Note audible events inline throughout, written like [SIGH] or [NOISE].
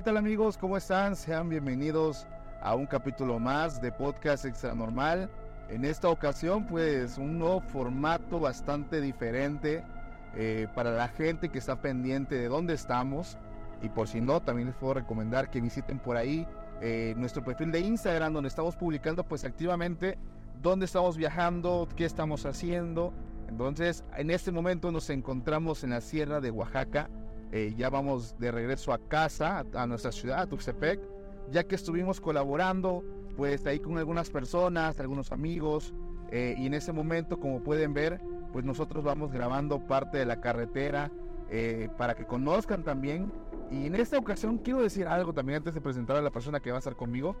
¿qué tal amigos? ¿Cómo están? Sean bienvenidos a un capítulo más de Podcast Extra Normal. En esta ocasión, pues un nuevo formato bastante diferente eh, para la gente que está pendiente de dónde estamos. Y por si no, también les puedo recomendar que visiten por ahí eh, nuestro perfil de Instagram, donde estamos publicando pues activamente dónde estamos viajando, qué estamos haciendo. Entonces, en este momento nos encontramos en la Sierra de Oaxaca eh, ya vamos de regreso a casa, a, nuestra ciudad, a Tuxtepec, ya que estuvimos colaborando pues ahí con algunas personas, algunos amigos, eh, y en ese momento, como pueden ver, pues nosotros vamos grabando parte de la carretera eh, para que conozcan también. Y en esta ocasión quiero decir algo también antes de presentar a la persona que va a estar conmigo.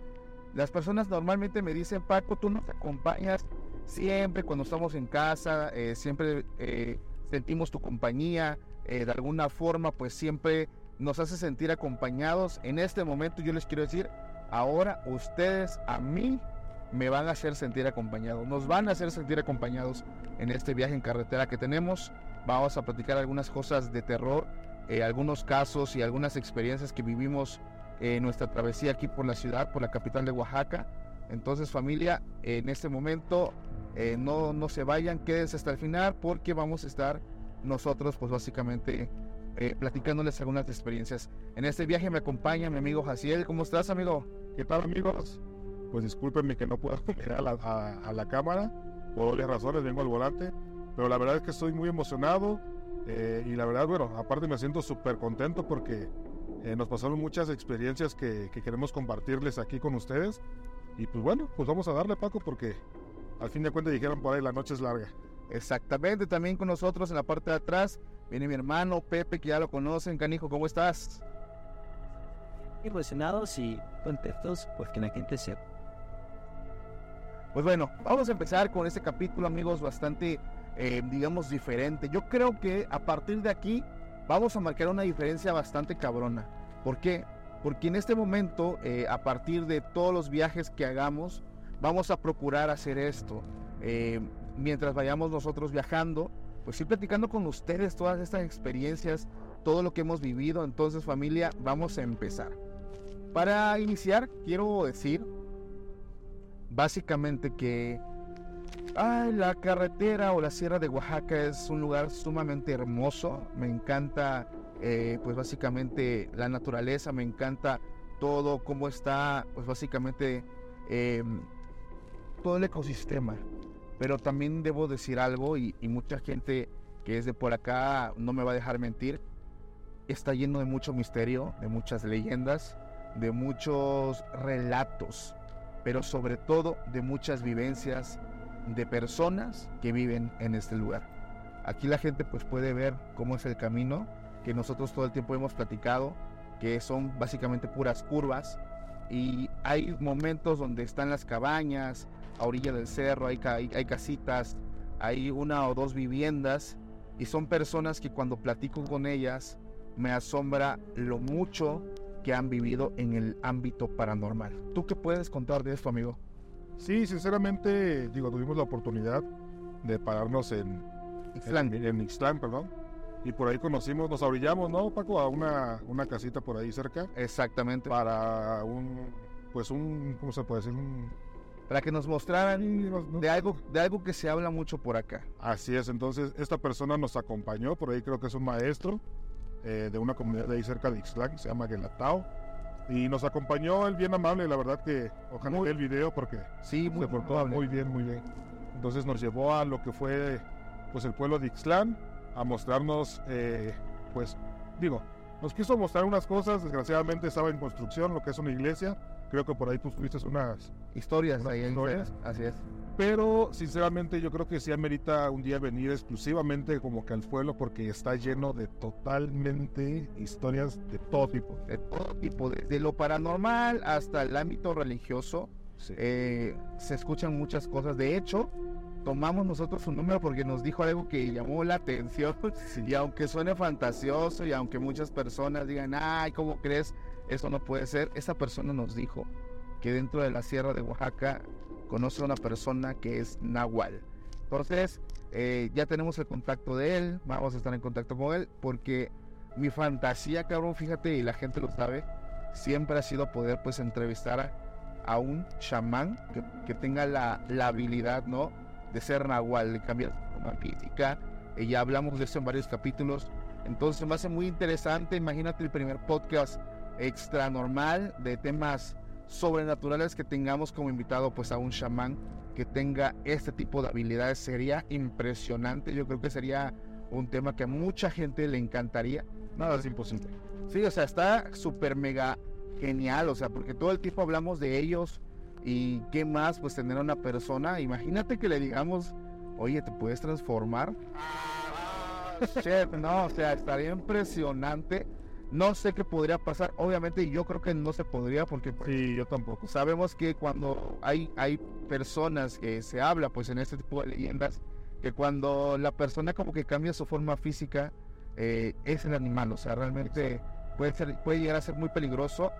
Las personas normalmente me dicen, Paco, tú nos acompañas siempre cuando estamos en casa, siempre sentimos tu compañía, eh, de alguna forma pues siempre nos hace sentir acompañados. En este momento yo les quiero decir, ahora ustedes a mí me van a hacer sentir acompañados, nos van a hacer sentir acompañados en este viaje en carretera que tenemos. Vamos a platicar algunas cosas de terror, eh, algunos casos y algunas experiencias que vivimos en nuestra travesía aquí por la ciudad, por la capital de Oaxaca. Entonces familia, en este momento eh, no, no se vayan, quédense hasta el final porque vamos a estar nosotros pues básicamente eh, platicándoles algunas experiencias. En este viaje me acompaña mi amigo Jaciel. ¿Cómo estás, amigo? ¿Qué tal, amigos? Pues discúlpenme que no puedo [LAUGHS] mirar a la, a, la cámara, por varias razones, vengo al volante, pero la verdad es que estoy muy emocionado eh, y la verdad, bueno, aparte me siento súper contento porque eh, nos pasaron muchas experiencias que, que queremos compartirles aquí con ustedes. Y pues bueno, pues vamos a darle, Paco, porque al fin de cuentas dijeron por ahí la noche es larga. Exactamente, también con nosotros en la parte de atrás viene mi hermano Pepe, que ya lo conocen. Canijo, ¿cómo estás? Emocionados y contentos porque la gente sepa. Pues bueno, vamos a empezar con este capítulo, amigos, bastante, eh, digamos, diferente. Yo creo que a partir de aquí vamos a marcar una diferencia bastante cabrona. ¿Por qué? Porque en este momento, eh, a partir de todos los viajes que hagamos, vamos a procurar hacer esto. Eh, mientras vayamos nosotros viajando, pues ir platicando con ustedes todas estas experiencias, todo lo que hemos vivido. Entonces familia, vamos a empezar. Para iniciar, quiero decir básicamente que la carretera o la sierra de Oaxaca es un lugar sumamente hermoso. Me encanta, eh, pues básicamente la naturaleza, me encanta todo, cómo está, pues básicamente em, todo el ecosistema. Pero también debo decir algo y, mucha gente que es de por acá no me va a dejar mentir. Está lleno de mucho misterio, de muchas leyendas, de muchos relatos, pero sobre todo de muchas vivencias de personas que viven en este lugar. Aquí la gente pues puede ver cómo es el camino que nosotros todo el tiempo hemos platicado, que son básicamente puras curvas y hay momentos donde están las cabañas, a orilla del cerro, hay, hay, casitas, hay una o dos viviendas y son personas que cuando platico con ellas me asombra lo mucho que han vivido en el ámbito paranormal. ¿Tú qué puedes contar de esto, amigo? Sí, sinceramente, digo, tuvimos la oportunidad de pararnos en Ixtlán, en, Ixtlán, perdón. Y por ahí conocimos, nos abrillamos, ¿no, Paco? A una, una casita por ahí cerca. Exactamente. Para un, pues un, ¿cómo se puede decir? Un para que nos mostraran de algo, de algo que se habla mucho por acá. Así es, entonces esta persona nos acompañó, por ahí creo que es un maestro eh, de una comunidad de ahí cerca de Ixtlán, se llama Gelatao. Y nos acompañó él bien amable, la verdad que ojalá vea el video porque sí, muy se portó muy bien, muy bien. Entonces nos llevó a lo que fue pues el pueblo de Ixtlán a mostrarnos, eh, pues digo, nos quiso mostrar unas cosas, desgraciadamente estaba en construcción, lo que es una iglesia, Creo que por ahí tú tuviste unas historias ahí historias. Así es. Pero sinceramente yo creo que sí amerita un día venir exclusivamente como que al pueblo porque está lleno de totalmente historias de todo tipo. De todo tipo, desde lo paranormal hasta el ámbito religioso. Eh, se escuchan muchas cosas. De hecho, tomamos nosotros su número porque nos dijo algo que llamó la atención. Y aunque suene fantasioso y aunque muchas personas digan, ay, ¿cómo crees? Eso no puede ser. Esa persona nos dijo que dentro de la sierra de Oaxaca conoce a una persona que es Nahual. Entonces, eh, ya tenemos el contacto de él, vamos a estar en contacto con él, porque mi fantasía, cabrón, fíjate, y la gente lo sabe, siempre ha sido poder pues entrevistar a, a un chamán que, que tenga la, la, habilidad, ¿no? De ser nahual, de cambiar la física. Y ya hablamos de eso en varios capítulos. Entonces me hace muy interesante. Imagínate el primer podcast extra normal de temas sobrenaturales que tengamos como invitado pues a un chamán que tenga este tipo de habilidades sería impresionante. Yo creo que sería un tema que a mucha gente le encantaría. Nada es imposible. Sí, o sea, está súper mega genial, o sea, porque todo el tiempo hablamos de ellos y qué más, pues tener a una persona. Imagínate que le digamos, oye, ¿te puedes transformar? no, o sea, estaría impresionante. No sé qué podría pasar. Obviamente yo creo que no se podría porque pues, sí, yo tampoco. Sabemos que cuando hay, hay personas que se habla pues en este tipo de leyendas, que cuando la persona como que cambia su forma física, eh, es el animal. O sea, realmente puede, ser, puede llegar a ser muy peligroso.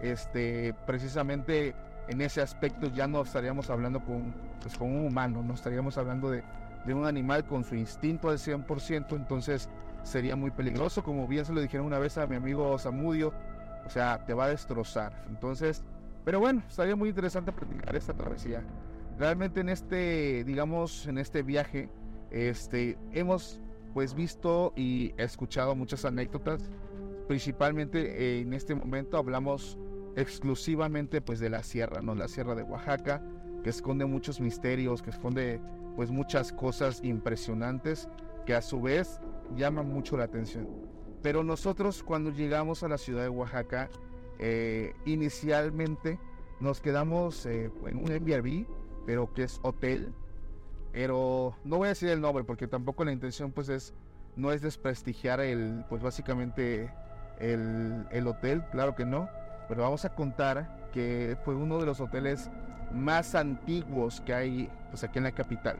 Este, precisamente en ese aspecto ya no estaríamos hablando con, pues, con un humano, no estaríamos hablando de, de un animal con su instinto al 100%, entonces sería muy peligroso, como bien se lo dijeron una vez a mi amigo Samudio, o sea, te va a destrozar. Entonces, pero bueno, estaría muy interesante practicar esta travesía. Realmente en este, digamos, en este viaje, este, hemos pues visto y escuchado muchas anécdotas. Principalmente en este momento hablamos exclusivamente pues de la sierra, ¿no? La sierra de Oaxaca, que esconde muchos misterios, que esconde pues muchas cosas impresionantes que a su vez llaman mucho la atención. Pero nosotros cuando llegamos a la ciudad de Oaxaca, eh, inicialmente nos quedamos eh, en un Airbnb, pero que es hotel. Pero no voy a decir el nombre porque tampoco la intención pues es no es desprestigiar el pues básicamente el, el hotel, claro que no. Pero vamos a contar que fue uno de los hoteles más antiguos que hay pues aquí en la capital.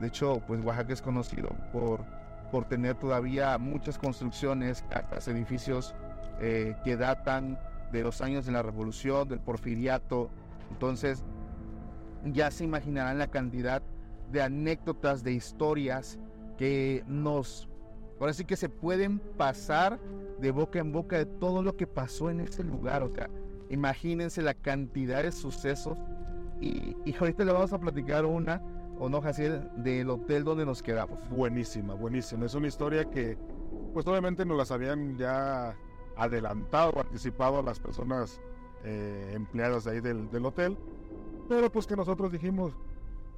De hecho, pues Oaxaca es conocido por, por tener todavía muchas construcciones, casas, edificios eh, que datan de los años de la revolución, del porfiriato. Entonces, ya se imaginarán la cantidad de anécdotas, de historias que nos, ahora sí que se pueden pasar de boca en boca de todo lo que pasó en ese lugar. O sea, imagínense la cantidad de sucesos. Y, y ahorita le vamos a platicar una, o no, Jaciel, del hotel donde nos quedamos. Buenísima, buenísima. Es una historia que, pues obviamente nos las habían ya adelantado, anticipado a las personas eh, empleadas de ahí del, del hotel. Pero pues que nosotros dijimos,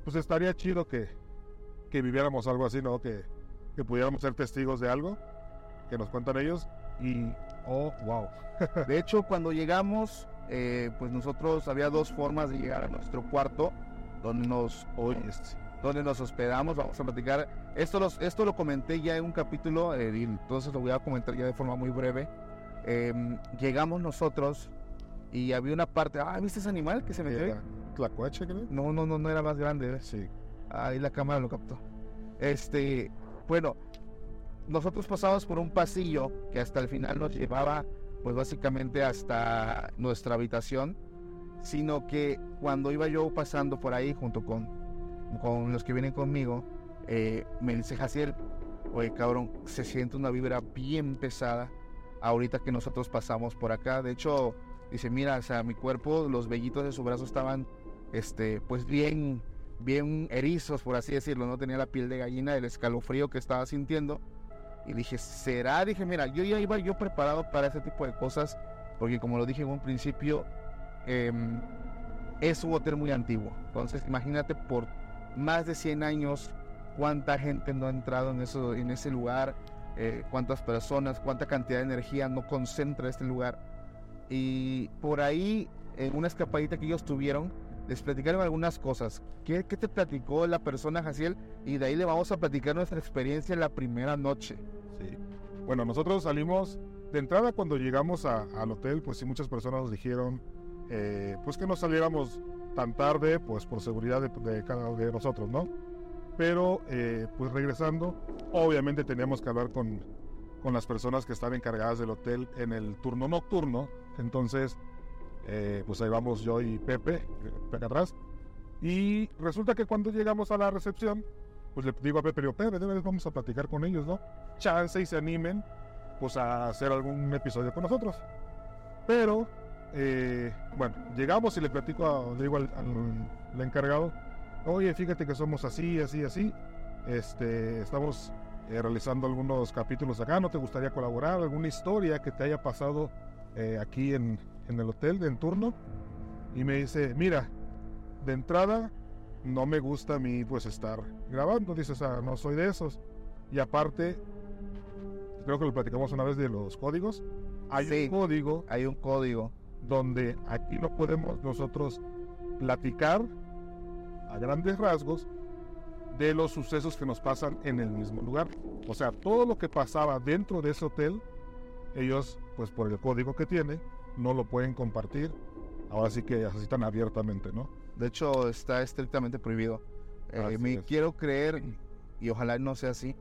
pues estaría chido que, que viviéramos algo así, ¿no? Que, que pudiéramos ser testigos de algo que nos cuentan ellos. Y, oh, wow. [LAUGHS] de hecho, cuando llegamos, eh, pues nosotros había dos formas de llegar a nuestro cuarto, donde nos, donde nos hospedamos. Vamos a platicar. Esto, los, esto lo comenté ya en un capítulo, eh, y entonces lo voy a comentar ya de forma muy breve. Eh, llegamos nosotros y había una parte. Ah, ¿viste ese animal que se metió? ¿Tlacuache, creo? No, no, no, no era más grande. Sí. Ahí la cámara lo captó. Este, bueno, nosotros pasamos por un pasillo que hasta el final nos llevaba, pues básicamente hasta nuestra habitación, sino que cuando iba yo pasando por ahí junto con, con los que vienen conmigo, eh, me dice Jaciel, oye cabrón, se siente una vibra bien pesada ahorita que nosotros pasamos por acá. De hecho, dice, mira, o sea, mi cuerpo, los vellitos de su brazo estaban, este, pues bien, bien erizos, por así decirlo, no tenía la piel de gallina del escalofrío que estaba sintiendo. Y dije, ¿será? Dije, mira, yo ya iba yo preparado para ese tipo de cosas, porque como lo dije en un principio, eh, es un hotel muy antiguo. Entonces, imagínate por más de 100 años cuánta gente no ha entrado en, eso, en ese lugar, eh, cuántas personas, cuánta cantidad de energía no concentra este lugar. Y por ahí, en una escapadita que ellos tuvieron, les platicaron algunas cosas. ¿Qué, qué te platicó la persona, Jaciel? Y de ahí le vamos a platicar nuestra experiencia en la primera noche. Sí. Bueno, nosotros salimos de entrada cuando llegamos al hotel, pues sí, muchas personas nos dijeron eh, pues que no saliéramos tan tarde, pues por seguridad de, cada uno de nosotros, ¿no? Pero eh, pues regresando, obviamente teníamos que hablar con, con las personas que están encargadas del hotel en el turno nocturno. Entonces, eh, pues ahí vamos yo y Pepe, Pepe atrás. Y resulta que cuando llegamos a la recepción, pues le digo a Pepe, digo, Pepe, de vez vamos a platicar con ellos, ¿no? Chance y se animen, pues a hacer algún episodio con nosotros. Pero eh, bueno, llegamos y le platico, a, le digo al, al- al encargado, oye, fíjate que somos así, así, así. Este, estamos eh, realizando algunos capítulos acá, ¿no te gustaría colaborar? ¿Alguna historia que te haya pasado eh, aquí en, en el hotel de en turno? Y me dice, mira, de entrada no me gusta a mí pues estar grabando, dice, o sea, no soy de esos. Y aparte, creo que lo platicamos una vez de los códigos. Hay Sí. un código Hay un código. Donde aquí no podemos nosotros platicar a grandes rasgos de los sucesos que nos pasan en el mismo lugar. O sea, todo lo que pasaba dentro de ese hotel, ellos, pues por el código que tiene, no lo pueden compartir. Ahora sí que así tan abiertamente, ¿no? De hecho, está estrictamente prohibido. Eh, me es. quiero creer, y ojalá no sea así,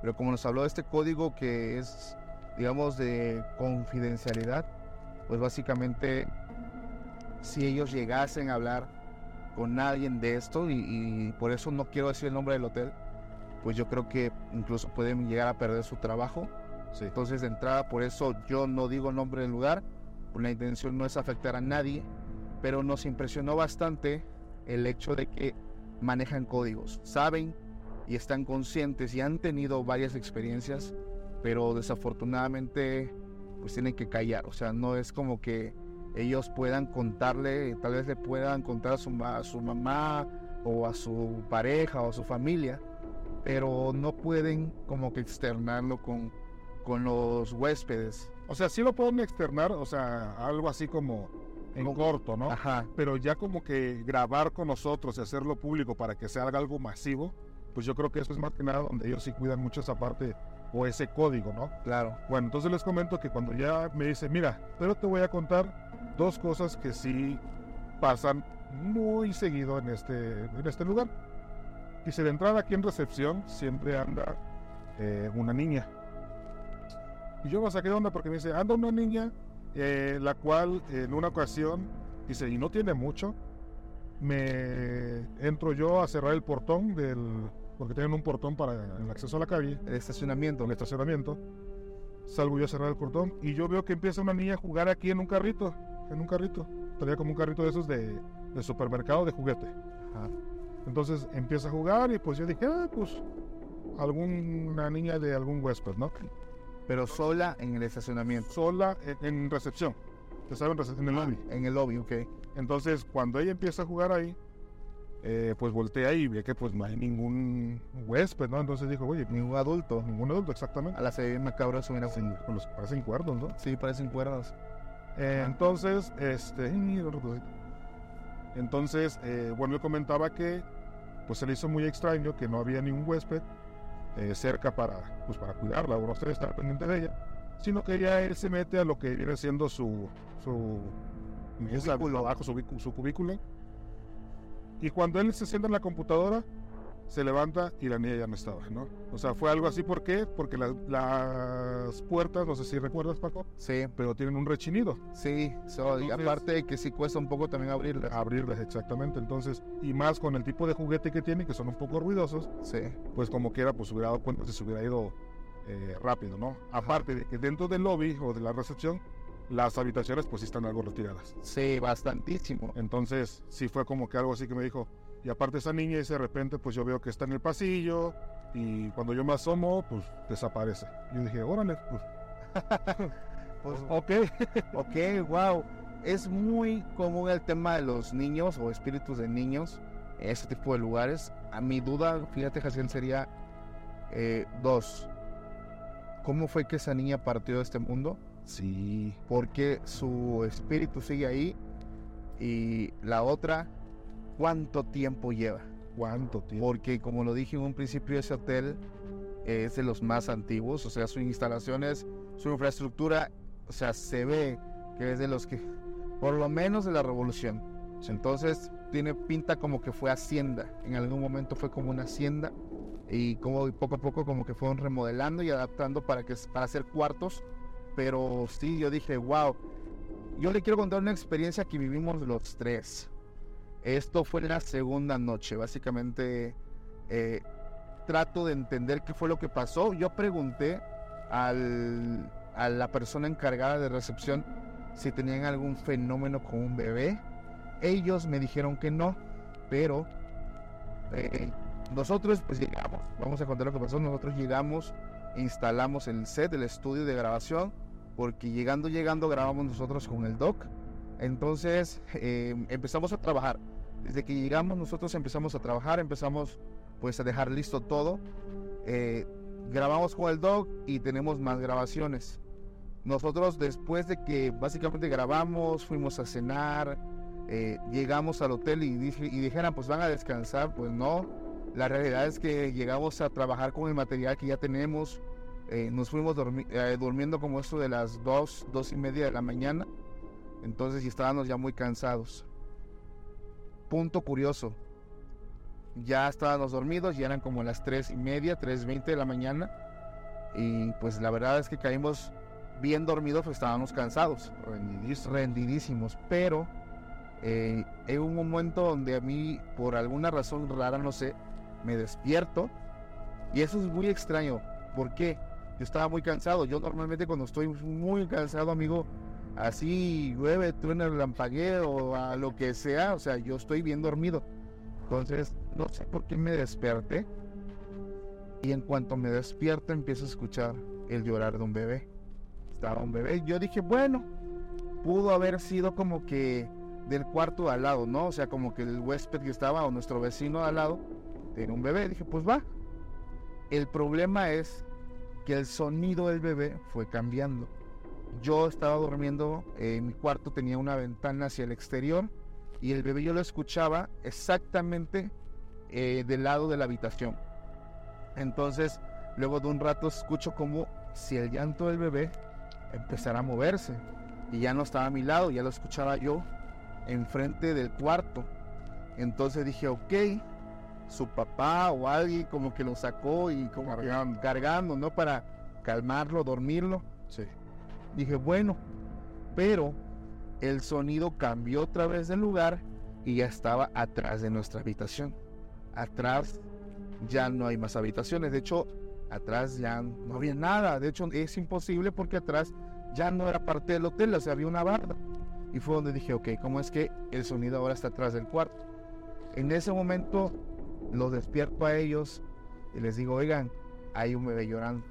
pero como nos habló de este código que es, digamos, de confidencialidad, pues básicamente, si ellos llegasen a hablar con alguien de esto, y, y por eso no quiero decir el nombre del hotel, pues yo creo que incluso pueden llegar a perder su trabajo. Sí. Entonces, de entrada, por eso yo no digo el nombre del lugar, la intención no es afectar a nadie, pero nos impresionó bastante el hecho de que manejan códigos, saben y están conscientes y han tenido varias experiencias, pero desafortunadamente pues tienen que callar, o sea, no es como que ellos puedan contarle, tal vez le puedan contar a su, ma- a su mamá o a su pareja o a su familia, pero no pueden como que externarlo con, con los huéspedes. O sea, sí lo pueden externar, o sea, algo así como en Como- corto, ¿no? Ajá, Pero ya como que grabar con nosotros y hacerlo público para que se haga algo masivo, pues yo creo que eso es más que nada donde ellos sí cuidan mucho esa parte o ese código, ¿no? claro. Bueno, entonces les comento que cuando ya me dice, mira, pero te voy a contar dos cosas que sí pasan muy seguido en este, en este lugar. Dice, de entrada aquí en recepción siempre anda eh, una niña. Y yo me saqué de onda porque me dice, anda una niña, eh, la cual en una ocasión, dice, y no tiene mucho, me entro yo a cerrar el portón del, porque tienen un portón para el acceso a la calle El estacionamiento. el estacionamiento. Salgo yo a cerrar el portón y yo veo que empieza una niña a jugar aquí en un carrito. En un carrito. Traía como un carrito de esos de, de supermercado de juguete. Ajá. Entonces empieza a jugar y pues yo dije, ah, pues alguna niña de algún huésped, ¿no? Pero sola en el estacionamiento. Sola en, en recepción. ¿Te saben? En el lobby. En el lobby, ok. Entonces cuando ella empieza a jugar ahí, eh, pues voltea y ve que pues no hay ningún huésped, ¿no? Entonces dijo, oye, Ningún adulto. ningún adulto exactamente. A la se ve bien macabro eso, mira. Sí, con los parecen cuerdos, ¿no? Sí, parecen cuerdas. Eh, entonces, este, entonces, eh, bueno, él comentaba que, pues se le hizo muy extraño que no había ningún huésped eh, cerca para, pues para cuidarla o no sé, estar pendiente de ella, sino que ya él se mete a lo que viene siendo su, su mesa, Cubículo. abajo, su, su cubículo, y cuando él se sienta en la computadora, se levanta y la niña ya no estaba, ¿no? O sea, fue algo así, ¿por qué? Porque la- las puertas, no sé si recuerdas, Paco, Sí, pero tienen un rechinido. sí. so- y Entonces- aparte de que sí cuesta un poco también abrirla. abrirlas exactamente entonces y más con el tipo de juguete que tiene que son un poco ruidosos Sí. pues como quiera pues hubiera dado cuenta si se hubiera ido eh, rápido no aparte de que dentro del lobby o de la recepción las habitaciones pues sí están algo retiradas Sí, bastantísimo. entonces sí fue como que algo así que me dijo y aparte esa niña y de repente pues yo veo que está en el pasillo y cuando yo me asomo pues desaparece yo dije órale pues, [LAUGHS] Pues, ok [LAUGHS] ok, wow. Es muy común el tema de los niños o espíritus de niños en este tipo de lugares. A mi duda, fíjate, Jaciel, sería eh, dos. ¿Cómo fue que esa niña partió de este mundo? Sí Porque su espíritu sigue ahí. Y la otra, ¿cuánto tiempo lleva? cuánto tiempo Porque como lo dije en un principio, ese hotel es de los más antiguos, o sea, sus instalaciones, su infraestructura, o sea, se ve que es de los que, por lo menos de la revolución. Entonces, tiene pinta como que fue hacienda. En algún momento fue como una hacienda y como poco a poco como que fueron remodelando y adaptando para que para hacer cuartos. Pero sí, yo dije, wow. Yo le quiero contar una experiencia que vivimos los tres. Esto fue la segunda noche. Básicamente, eh, trato de entender qué fue lo que pasó. Yo pregunté al- a la persona encargada de recepción si tenían algún fenómeno con un bebé. Ellos me dijeron que no, pero eh, nosotros pues llegamos, vamos a contar lo que pasó, nosotros llegamos, instalamos el set, el estudio de grabación, porque llegando, llegando grabamos nosotros con el doc. Entonces eh, empezamos a trabajar. Desde que llegamos nosotros empezamos a trabajar, empezamos pues a dejar listo todo. Eh, grabamos con el doc y tenemos más grabaciones. Nosotros después de que básicamente grabamos, fuimos a cenar, eh, llegamos al hotel y, dije, y dijeran pues van a descansar, pues no. La realidad es que llegamos a trabajar con el material que ya tenemos. Eh, nos fuimos eh, durmiendo como esto de las dos, dos y media de la mañana. Entonces estábamos ya muy cansados. Punto curioso. Ya estábamos dormidos, ya eran como las tres y media, tres veinte de la mañana. Y pues la verdad es que caímos bien dormidos, pues estábamos cansados, rendidísimos, rendidísimos pero eh, en un momento donde a mí, por alguna razón rara, no sé, me despierto y eso es muy extraño. ¿Por qué? Yo estaba muy cansado. Yo normalmente cuando estoy muy cansado, amigo, así llueve, truena el lampagueo a lo que sea, o sea, yo estoy bien dormido. Entonces, no sé por qué me desperté. Y en cuanto me despierto, empiezo a escuchar el llorar de un bebé estaba un bebé. Yo dije, bueno, pudo haber sido como que del cuarto al lado, ¿no? O sea, como que el huésped que estaba o nuestro vecino al lado tenía un bebé. Dije, pues va. El problema es que el sonido del bebé fue cambiando. Yo estaba durmiendo, en mi cuarto tenía una ventana hacia el exterior y el bebé yo lo escuchaba exactamente eh, del lado de la habitación. Entonces, luego de un rato escucho como si el llanto del bebé empezar a moverse. Y ya no estaba a mi lado, ya lo escuchaba yo enfrente del cuarto. Entonces dije, ok, su papá o alguien como que lo sacó y como cargando, cargando ¿no? Para calmarlo, dormirlo. Sí. Dije, bueno, pero el sonido cambió otra vez de lugar y ya estaba atrás de nuestra habitación. Atrás ya no hay más habitaciones. De hecho, atrás ya no había nada. De hecho, es imposible porque atrás ya no era parte del hotel, o sea, había una barda. Y fue donde dije, ok, ¿cómo es que el sonido ahora está atrás del cuarto? En ese momento los despierto a ellos y les digo, oigan, hay un bebé llorando.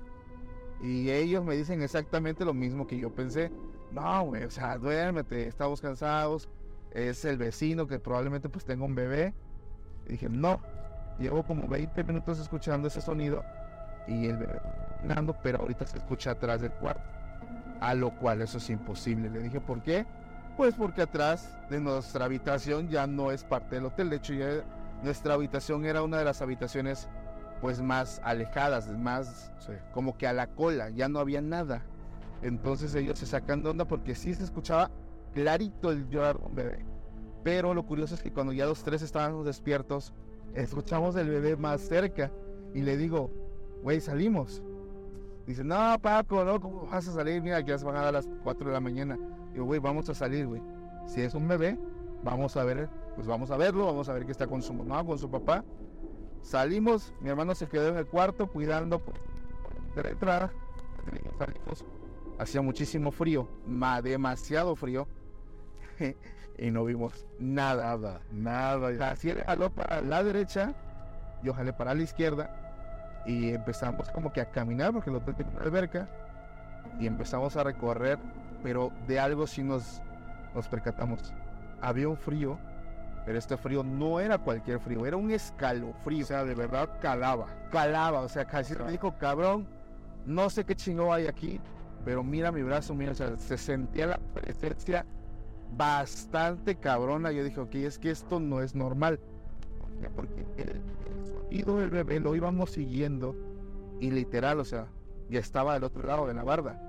Y ellos me dicen exactamente lo mismo que yo pensé. No, güey, o sea, duérmete, estamos cansados. Es el vecino que probablemente pues tenga un bebé. Y dije, no. Llevo como 20 minutos escuchando ese sonido y el bebé pero ahorita se escucha atrás del cuarto. A lo cual eso es imposible. Le dije, ¿por qué? Pues porque atrás de nuestra habitación ya no es parte del hotel. De hecho, ya nuestra habitación era una de las habitaciones pues más alejadas, más como que a la cola, ya no había nada. Entonces ellos se sacan de onda porque sí se escuchaba clarito el llorar de un bebé. Pero lo curioso es que cuando ya los tres estábamos despiertos, escuchamos el bebé más cerca y le digo, güey, salimos. Dice, no, Paco, no, ¿cómo vas a salir? Mira, que ya se van a dar las 4 de la mañana. Digo, güey, vamos a salir, güey. Si es un bebé, vamos a ver, pues vamos a verlo, vamos a ver que está con su mamá, con su papá. Salimos, mi hermano se quedó en el cuarto cuidando pues, de la entrada. Salimos. Hacía muchísimo frío, demasiado frío. [LAUGHS] y no vimos nada, nada, nada. Así jaló para la derecha, yo jalé para la izquierda y empezamos como que a caminar porque hotel tiene una alberca y empezamos a recorrer, pero de algo sí nos, nos percatamos. Había un frío, pero este frío no era cualquier frío, era un escalofrío. O sea, de verdad calaba. Calaba, o sea, casi me dijo, cabrón, no sé qué chingo hay aquí, pero mira mi brazo, mira, o sea, se sentía la presencia bastante cabrona. Yo dije, ok, es que esto no es normal. Porque el, sonido del bebé lo íbamos siguiendo y literal, o sea, ya estaba del otro lado de la barda.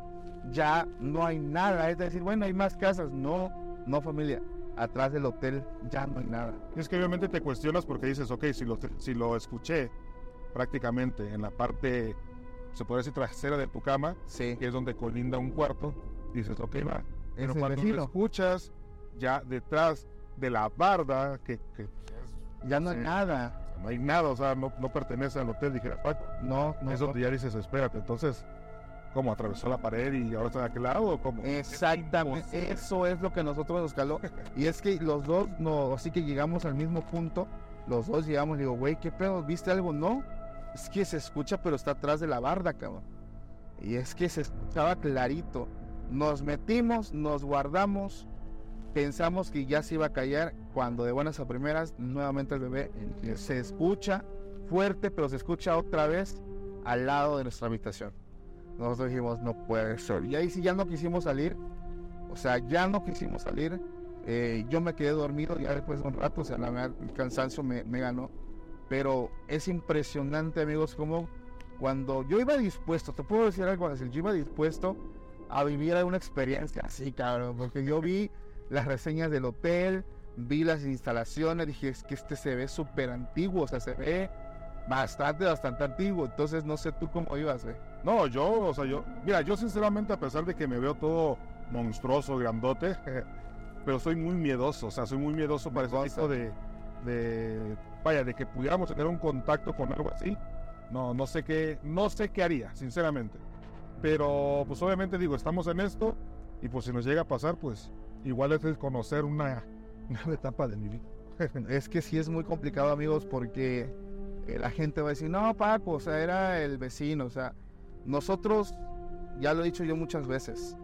Ya no hay nada, es decir, bueno, hay más casas. No, no familia. Atrás del hotel ya no hay nada. Es que obviamente te cuestionas porque dices, ok, si lo, si lo escuché prácticamente en la parte, se puede decir, trasera de tu cama, sí. que es donde colinda un cuarto, dices, ok, va. Pero cuando lo escuchas ya detrás de la barda, que, que ya no hay nada. No hay nada, o sea, no, no pertenece al hotel, dijera Paco. No, no. Es donde ya dices, espérate. Entonces, ¿Cómo? ¿Atravesó la pared y ahora está de aquel lado? ¿o cómo? Exactamente, eso es lo que nosotros nos caló. Y es que los dos, no, así que llegamos al mismo punto, los dos llegamos y digo, güey, ¿qué pedo? ¿Viste algo? No, es que se escucha, pero está atrás de la barda, cabrón. Y es que se escuchaba clarito. Nos metimos, nos guardamos, pensamos que ya se iba a callar, cuando de buenas a primeras, nuevamente el bebé se escucha fuerte, pero se escucha otra vez al lado de nuestra habitación. Nosotros dijimos, no puede ser. Y ahí sí ya no quisimos salir. O sea, ya no quisimos salir. Eh, yo me quedé dormido ya después de un rato. O sea, la el cansancio me, ganó. Pero es impresionante, amigos, como cuando yo iba dispuesto, te puedo decir algo yo iba dispuesto a vivir una experiencia así, cabrón, porque yo vi las reseñas del hotel, vi las instalaciones, dije, es que este se ve súper antiguo, o sea, se ve bastante, bastante antiguo, entonces no sé tú cómo ibas, güey. No, yo, o sea, yo, mira, yo sinceramente, a pesar de que me veo todo monstruoso, grandote, [LAUGHS] pero soy muy miedoso, o sea, soy muy miedoso para ese tipo de, de, vaya, de que pudiéramos tener un contacto con algo así. No, no sé qué, no sé qué haría, sinceramente. Pero, pues obviamente digo, estamos en esto y pues si nos llega a pasar, pues igual es conocer una [LAUGHS] nueva etapa de mi vida. [LAUGHS] es que sí es muy complicado, amigos, porque eh, la gente va a decir, no, Paco, o sea, era el vecino, o sea, nosotros, ya lo he dicho yo muchas veces,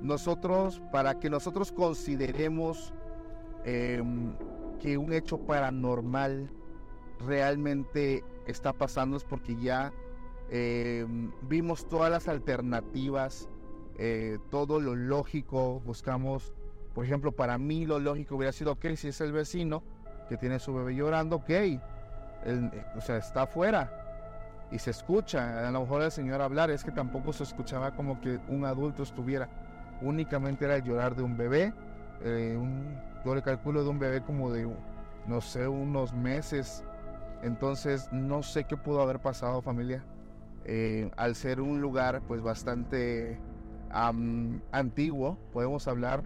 nosotros, para que nosotros consideremos em, que un hecho paranormal realmente está pasando es porque ya em, vimos todas las alternativas, eh, todo lo lógico, buscamos, por ejemplo, para mí lo lógico hubiera sido, ok, si es el vecino que tiene su bebé llorando, ok, o sea, está afuera y se escucha, a lo mejor el señor hablar, es que tampoco se escuchaba como que un adulto estuviera, únicamente era el llorar de un bebé, eh, un, yo le calculo de un bebé como de, no sé, unos meses, entonces no sé qué pudo haber pasado familia, eh, al ser un lugar pues bastante antiguo, podemos hablar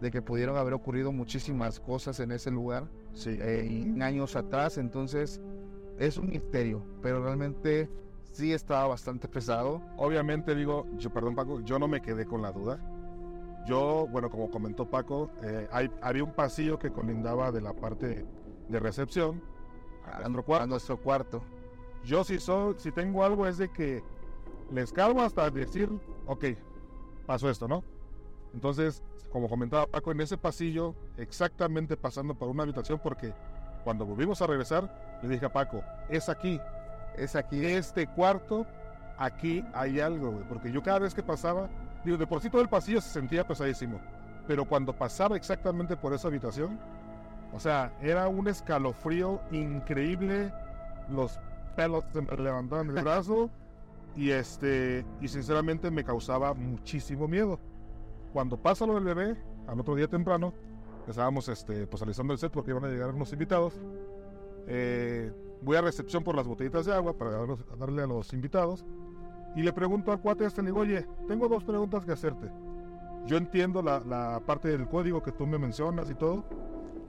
de que pudieron haber ocurrido muchísimas cosas en ese lugar sí. Eh, años atrás, entonces es un misterio, pero realmente sí estaba bastante pesado. Obviamente digo, yo perdón Paco, yo no me quedé con la duda. Yo, bueno, como comentó Paco, eh, hay, había un pasillo que colindaba de la parte de recepción a, nuestro cuarto. A nuestro cuarto. Yo si, soy, si tengo algo es de que les calmo hasta decir, ok, pasó esto, ¿no? Entonces, como comentaba Paco, en ese pasillo, exactamente pasando por una habitación, porque cuando volvimos a regresar, le dije a Paco, es aquí, es aquí, este cuarto, aquí hay algo, güey. Porque yo cada vez que pasaba, digo, de por sí todo el pasillo se sentía pesadísimo. Pero cuando pasaba exactamente por esa habitación, o sea, era un escalofrío increíble. Los pelos se me levantaban el brazo. [LAUGHS] y este, y sinceramente me causaba muchísimo miedo. Cuando pasa lo del bebé, al otro día temprano, estábamos este, pues alisando el set porque iban a llegar unos invitados. Eh, voy a recepción por las botellitas de agua para darle a los invitados. Y le pregunto al cuate este, le digo, oye, tengo dos preguntas que hacerte. Yo entiendo la, la, parte del código que tú me mencionas y todo,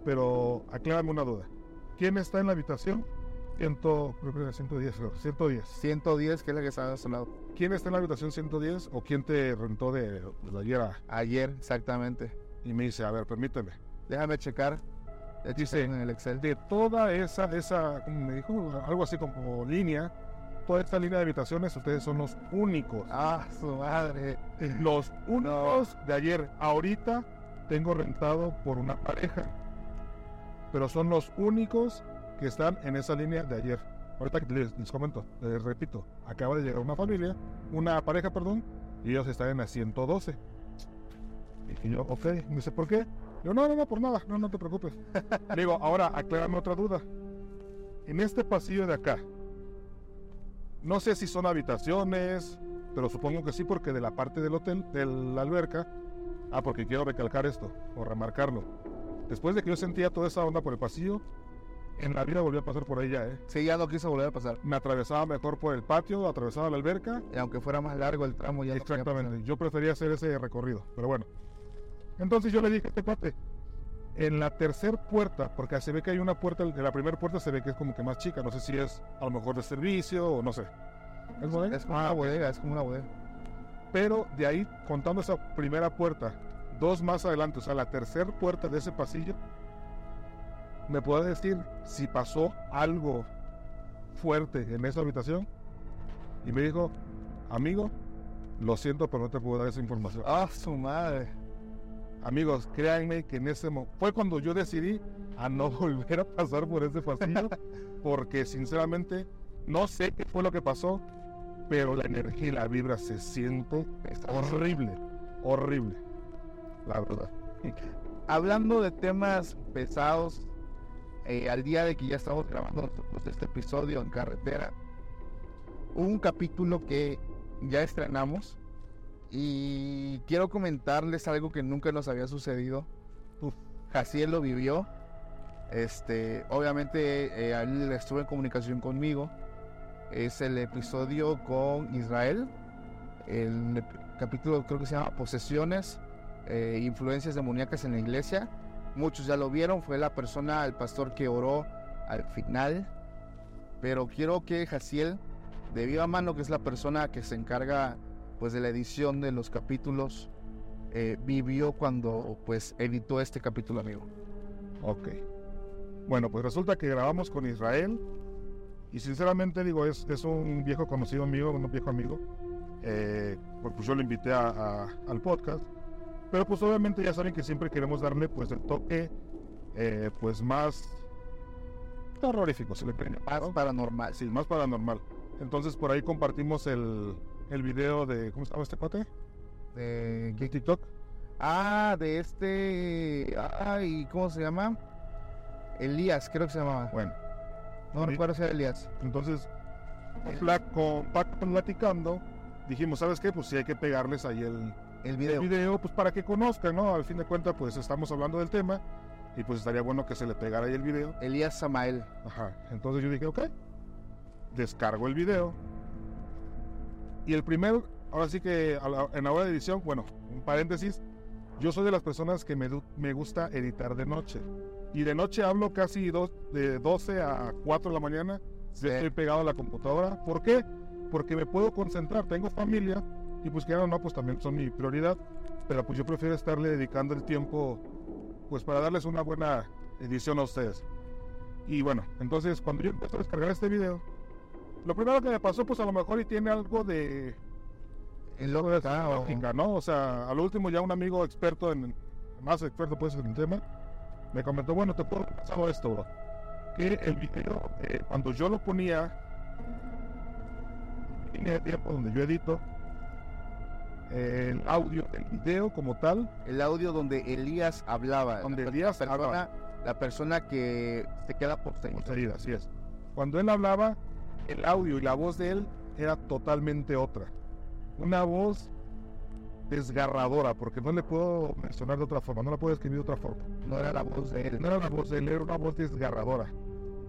pero aclárame una duda. ¿Quién está en la habitación? Ciento, creo que 110, 110. 110, que es la que está a su lado. ¿Quién está en la habitación 110 o quién te rentó de, de ayer a... Ayer, exactamente. Y me dice, a ver, permíteme. Déjame checar. Dice, en el Excel. De toda esa, esa, como me dijo, algo así como línea, toda esta línea de habitaciones, ustedes son los únicos. Ah, su madre. Los únicos de ayer. Ahorita tengo rentado por una pareja. Pero son los únicos que están en esa línea de ayer. Ahorita les, les comento, les repito, acaba de llegar una familia, una pareja, perdón, y ellos están en la 112. Y yo, ok, me dice, ¿por qué? Yo, no, no, no, por nada, no, no te preocupes. Le [LAUGHS] digo, ahora aclárame otra duda. En este pasillo de acá, no sé si son habitaciones, pero supongo que sí, porque de la parte del hotel, de la alberca, ah, porque quiero recalcar esto, o remarcarlo. Después de que yo sentía toda esa onda por el pasillo, en la vida volví a pasar por ahí ya, ¿eh? Sí, ya no quiso volver a pasar. Me atravesaba mejor por el patio, atravesaba la alberca. Y aunque fuera más largo el tramo, ya Exactamente, yo prefería hacer ese recorrido, pero bueno. Entonces yo le dije a este cuate, en la tercera puerta, porque se ve que hay una puerta, de la primera puerta se ve que es como que más chica, no sé si es a lo mejor de servicio o no sé. ¿Es bodega? Es como una bodega, es como una bodega. Pero de ahí, contando esa primera puerta, dos más adelante, o sea, la tercera puerta de ese pasillo, ¿me puedes decir si pasó algo fuerte en esa habitación? Y me dijo, amigo, lo siento, pero no te puedo dar esa información. Ah, su madre. Amigos, créanme que en ese momento fue cuando yo decidí a no [LAUGHS] volver a pasar por ese pasillo, [LAUGHS] porque sinceramente no sé qué fue lo que pasó, pero la energía y la vibra se siente horrible, horrible, la verdad. Hablando de temas pesados, eh, al día de que ya estamos grabando pues, este episodio en carretera, un capítulo que ya estrenamos y quiero comentarles algo que nunca nos había sucedido. Uf. Jaciel lo vivió. Este, obviamente eh, él estuvo en comunicación conmigo. Es el episodio con Israel. El capítulo creo que se llama Posesiones, eh, influencias demoníacas en la iglesia. Muchos ya lo vieron. Fue la persona, el pastor que oró al final. Pero quiero que Jaciel, de viva mano, que es la persona que se encarga pues de la edición de los capítulos, eh, vivió cuando pues editó este capítulo, amigo. Ok. Bueno, pues resulta que grabamos con Israel. Y sinceramente digo, es, es un viejo conocido mío, un viejo amigo. Eh, pues, pues yo lo invité a- a- al podcast. Pero pues obviamente ya saben que siempre queremos darle pues el toque eh, pues más terrorífico, se le cree. Más paranormal. Sí, más paranormal. Entonces por ahí compartimos el, el video de, ¿cómo llama este cuate? De, De TikTok. ah, de este... Ay, ¿cómo se llama? Elías, creo que se llamaba. Bueno, No recuerdo si era Elías. Entonces, platicando, dijimos, ¿sabes qué? Pues sí hay que pegarles ahí el, El el video. video, pues para que conozcan, ¿no? Al fin de cuentas, pues estamos hablando del tema y pues estaría bueno que se le pegara ahí el video. Elías Samael. Ajá. Entonces yo dije, ok, descargo el video. Y el primero, ahora sí que la- en la hora de edición, bueno, un paréntesis, yo soy de las personas que me, me gusta editar de noche. Y de noche hablo casi dos- de 12 a 4 de la mañana. Sí. Estoy pegado a la computadora. ¿Por qué? Porque me puedo concentrar. Tengo familia y pues que no, no, pues también son mi prioridad. Pero pues yo prefiero estarle dedicando el tiempo pues para darles una buena edición a ustedes. Y bueno, entonces cuando yo empecé a descargar este video, lo primero que me pasó pues a lo mejor y tiene algo de El lógica, o- lógica, ¿no? O sea, al último ya un amigo experto en, más experto pues en el tema, me comentó, bueno, te puedo pasar esto, bro. Que el video, eh, cuando yo lo ponía, línea de tiempo donde yo edito, el audio del video como tal, el audio donde Elías hablaba. Donde la Elías persona, hablaba. La persona que se queda poseído. Poseída, así es. Cuando él hablaba, el audio y la voz de él era totalmente otra. Una voz desgarradora, porque no le puedo mencionar de otra forma, no la puedo escribir de otra forma. No era la voz de él. No era la voz de él, era una voz desgarradora.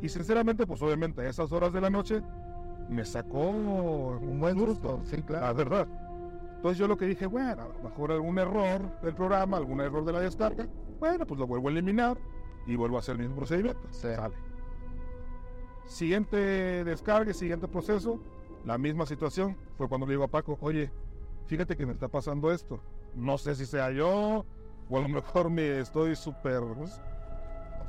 Y sinceramente, pues obviamente a esas horas de la noche me sacó Un buen susto, sí, la claro. verdad. Entonces yo lo que dije, bueno, a lo mejor algún error del programa, algún error de la descarga, bueno, pues lo vuelvo a eliminar y vuelvo a hacer el mismo procedimiento. Sí. Sale. Siguiente descarga, siguiente proceso, la misma situación. Fue cuando le digo a Paco, oye, fíjate que me está pasando esto. No sé si sea yo, o a lo mejor me estoy súper... O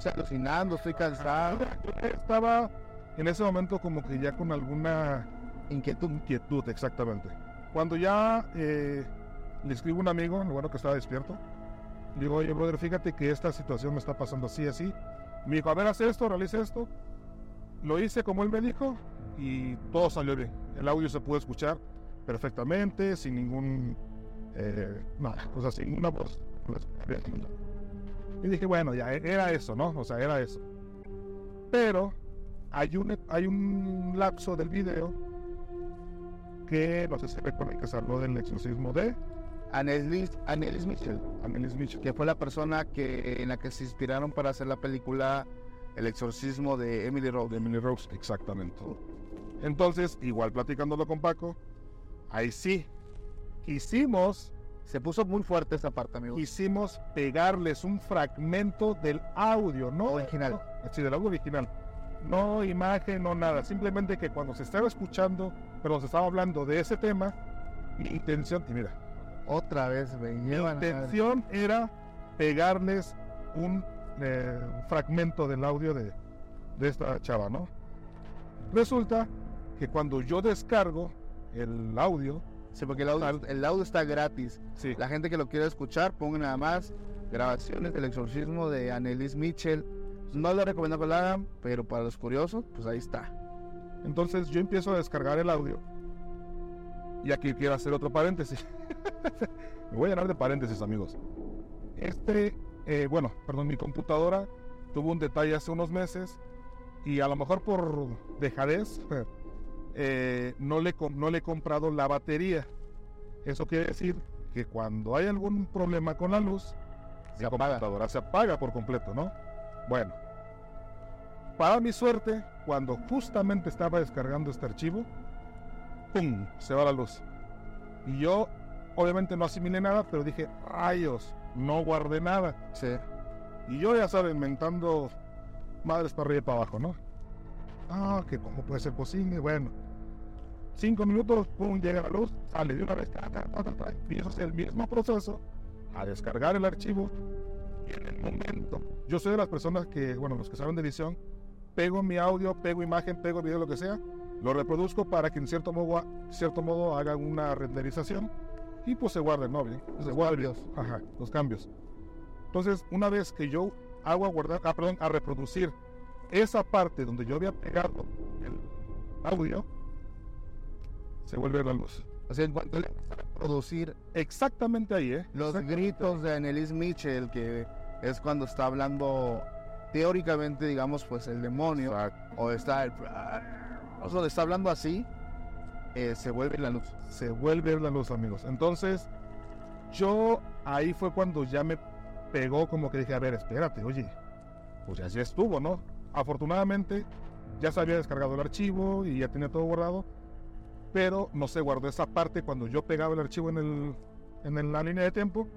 sea, alucinando, estoy cansado. Yo estaba en ese momento como que ya con alguna Inquietud. inquietud, exactamente. Cuando ya eh, le escribo a un amigo, bueno que estaba despierto, le digo, oye, brother, fíjate que esta situación me está pasando así, así. Me dijo, a ver, haz esto, realiza esto. Lo hice como él me dijo y todo salió bien. El audio se pudo escuchar perfectamente, sin ningún, eh, nada, o sea, sin ninguna voz. Y dije, bueno, ya era eso, ¿no? O sea, era eso. Pero hay un, hay un lapso del video que no sé si recuerdan que se habló del exorcismo de Annelies, Annelies Mitchell, Annelies Mitchell. que fue la persona que en la que se inspiraron para hacer la película El exorcismo de Emily Rose. de Emily Rose, exactamente. Entonces, igual platicándolo con Paco, ahí sí, quisimos, Se puso muy fuerte esa parte, amigo. quisimos pegarles un fragmento del audio, no Original. sí, del audio original. No imagen, no nada. Simplemente que cuando se estaba escuchando, pero se estaba hablando de ese tema, Mi intención, y mira, Otra vez me mi intención era pegarles un eh, fragmento del audio de, de esta chava, ¿no? Resulta que cuando yo descargo el audio, Sí, porque el audio, el audio está gratis. sí, La gente que lo quiera escuchar, pongan nada más grabaciones del exorcismo de Annelies Mitchell. No lo recomiendo que lo hagan, pero para los curiosos, pues ahí está. entonces yo empiezo a descargar el audio. Y aquí quiero hacer otro paréntesis. [LAUGHS] Me voy a llenar de paréntesis, amigos. Este, eh, bueno, perdón, mi computadora tuvo un detalle hace unos meses y a lo mejor por dejadez [LAUGHS] eh, no, le, no le he comprado la batería. Eso quiere decir que cuando hay algún problema con la luz, Se mi apaga. computadora se apaga por completo, ¿no? Bueno, para mi suerte, cuando justamente estaba descargando este archivo, ¡pum! se va la luz. Y yo, obviamente, no asimilé nada, pero dije, rayos, no guardé nada. Sí. Y yo, ya saben, mentando madres para arriba y para abajo, ¿no? Ah, que cómo puede ser posible. Bueno, cinco minutos, pum, llega la luz, sale de una vez, ta, ta, ta, empiezo a hacer el mismo proceso, a descargar el archivo. Y en el momento, yo soy de las personas que, bueno, los que saben de edición, pego mi audio, pego imagen, pego video, lo que sea, lo reproduzco para que en cierto modo, cierto modo hagan una renderización y pues se guarden, ¿no? Bien, se Los guarden. cambios. Ajá, los cambios. Entonces, una vez que yo hago a guardar, ah, perdón, a reproducir esa parte donde yo había pegado el audio, se vuelve la luz. O sea, en cuanto le producir Exactamente ahí, ¿eh? los gritos de Annelies Mitchell, que es cuando está hablando teóricamente, digamos, pues el demonio, Exacto. o está el... O sea, está hablando así, eh, se vuelve la luz. Se vuelve la luz, amigos. Entonces, yo ahí fue cuando ya me pegó como que dije, a ver, espérate, oye, pues ya, ya estuvo, ¿no? Afortunadamente, ya se había descargado el archivo y ya tenía todo guardado, pero no se guardó esa parte cuando yo pegaba el archivo en, el, en la línea de tiempo.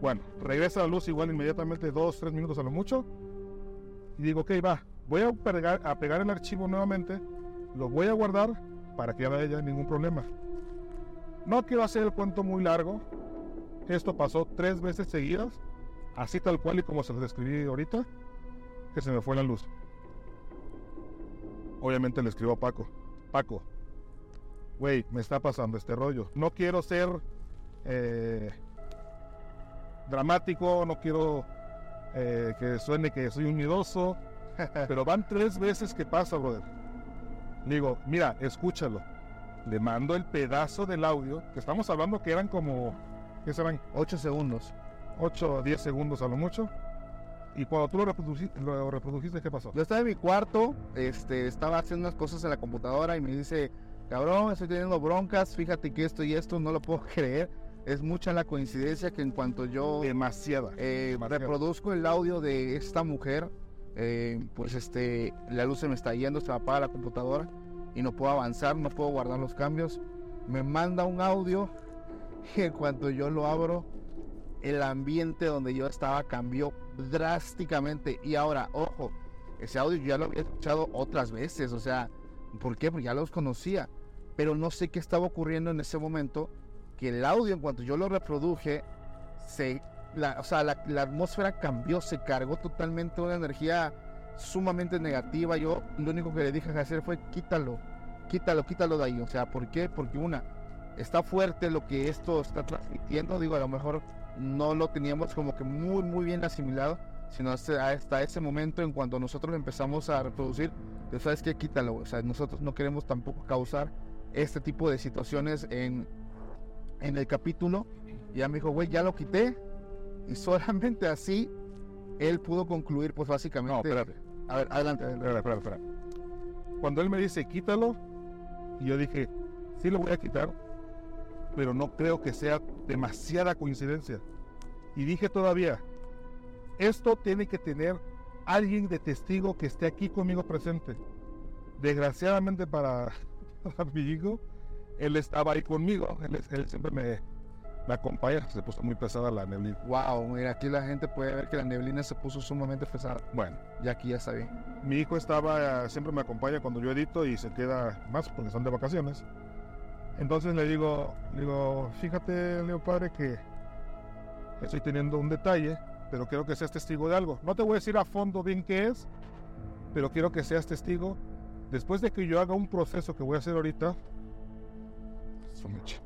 Bueno, regresa la luz igual inmediatamente, dos, tres minutos a lo mucho, y digo, ok, va, voy a pegar, a pegar el archivo nuevamente, lo voy a guardar para que no haya ningún problema. No quiero hacer el cuento muy largo. Esto pasó tres veces seguidas, así tal cual y como se lo describí ahorita, que se me fue la luz. Obviamente le escribo a Paco. Paco, güey, me está pasando este rollo. No quiero ser eh, dramático, no quiero eh, que suene que soy un miedoso, [LAUGHS] pero van tres veces que pasa, brother. Le digo, mira, escúchalo. Le mando el pedazo del audio, que estamos hablando que eran como, ¿qué serán? 8 segundos. 8 o 10 segundos a lo mucho. Y cuando tú lo, reproduci- lo reprodujiste, ¿qué pasó? Yo estaba en mi cuarto, este, estaba haciendo unas cosas en la computadora y me dice, cabrón, estoy teniendo broncas, fíjate que esto y esto no lo puedo [LAUGHS] creer. Es mucha la coincidencia que en cuanto yo Demasiada. eh, demasiado. reproduzco el audio de esta mujer, eh, pues este, la luz se me está yendo, se me apaga la computadora y no puedo avanzar, no puedo guardar los cambios. Me manda un audio y en cuanto yo lo abro, el ambiente donde yo estaba cambió drásticamente. Y ahora, ojo, ese audio yo ya lo había escuchado otras veces, o sea, ¿por qué? Porque ya los conocía, pero no sé qué estaba ocurriendo en ese momento, que el audio en cuanto yo lo reproduje, se, la, o sea, la, atmósfera cambió, se cargó totalmente una energía sumamente negativa. Yo lo único que le dije a hacer fue quítalo, quítalo, quítalo de ahí. O sea, ¿por qué? Porque una, está fuerte lo que esto está transmitiendo. Digo, a lo mejor no lo teníamos como que muy, muy bien asimilado, sino hasta, hasta ese momento en cuanto nosotros empezamos a reproducir, sabes que quítalo. O sea, nosotros no queremos tampoco causar este tipo de situaciones en, en el capítulo. Y ya me dijo, güey, ya lo quité. Y [LAUGHS] solamente así él pudo concluir, pues No, básicamente. espérate. A ver, adelante. Espera, espera, espera. Cuando él me dice quítalo, y yo dije, sí lo voy a quitar, pero no creo que sea demasiada coincidencia. Y dije todavía, esto tiene que tener alguien de testigo que esté aquí conmigo presente. Desgraciadamente para, [LAUGHS] para mi hijo, él estaba ahí conmigo, él, él siempre me, me acompaña, se puso muy pesada la neblina. Wow, mira, aquí la gente puede ver que la neblina se puso sumamente pesada. Bueno, Ya aquí ya está bien. Mi hijo estaba, siempre me acompaña cuando yo edito y se queda más porque son de vacaciones. Entonces le digo, digo, fíjate, Leo Padre, que estoy teniendo un detalle, pero quiero que seas testigo de algo. No te voy a decir a fondo bien qué es, pero quiero que seas testigo. Después de que yo haga un proceso que voy a hacer ahorita.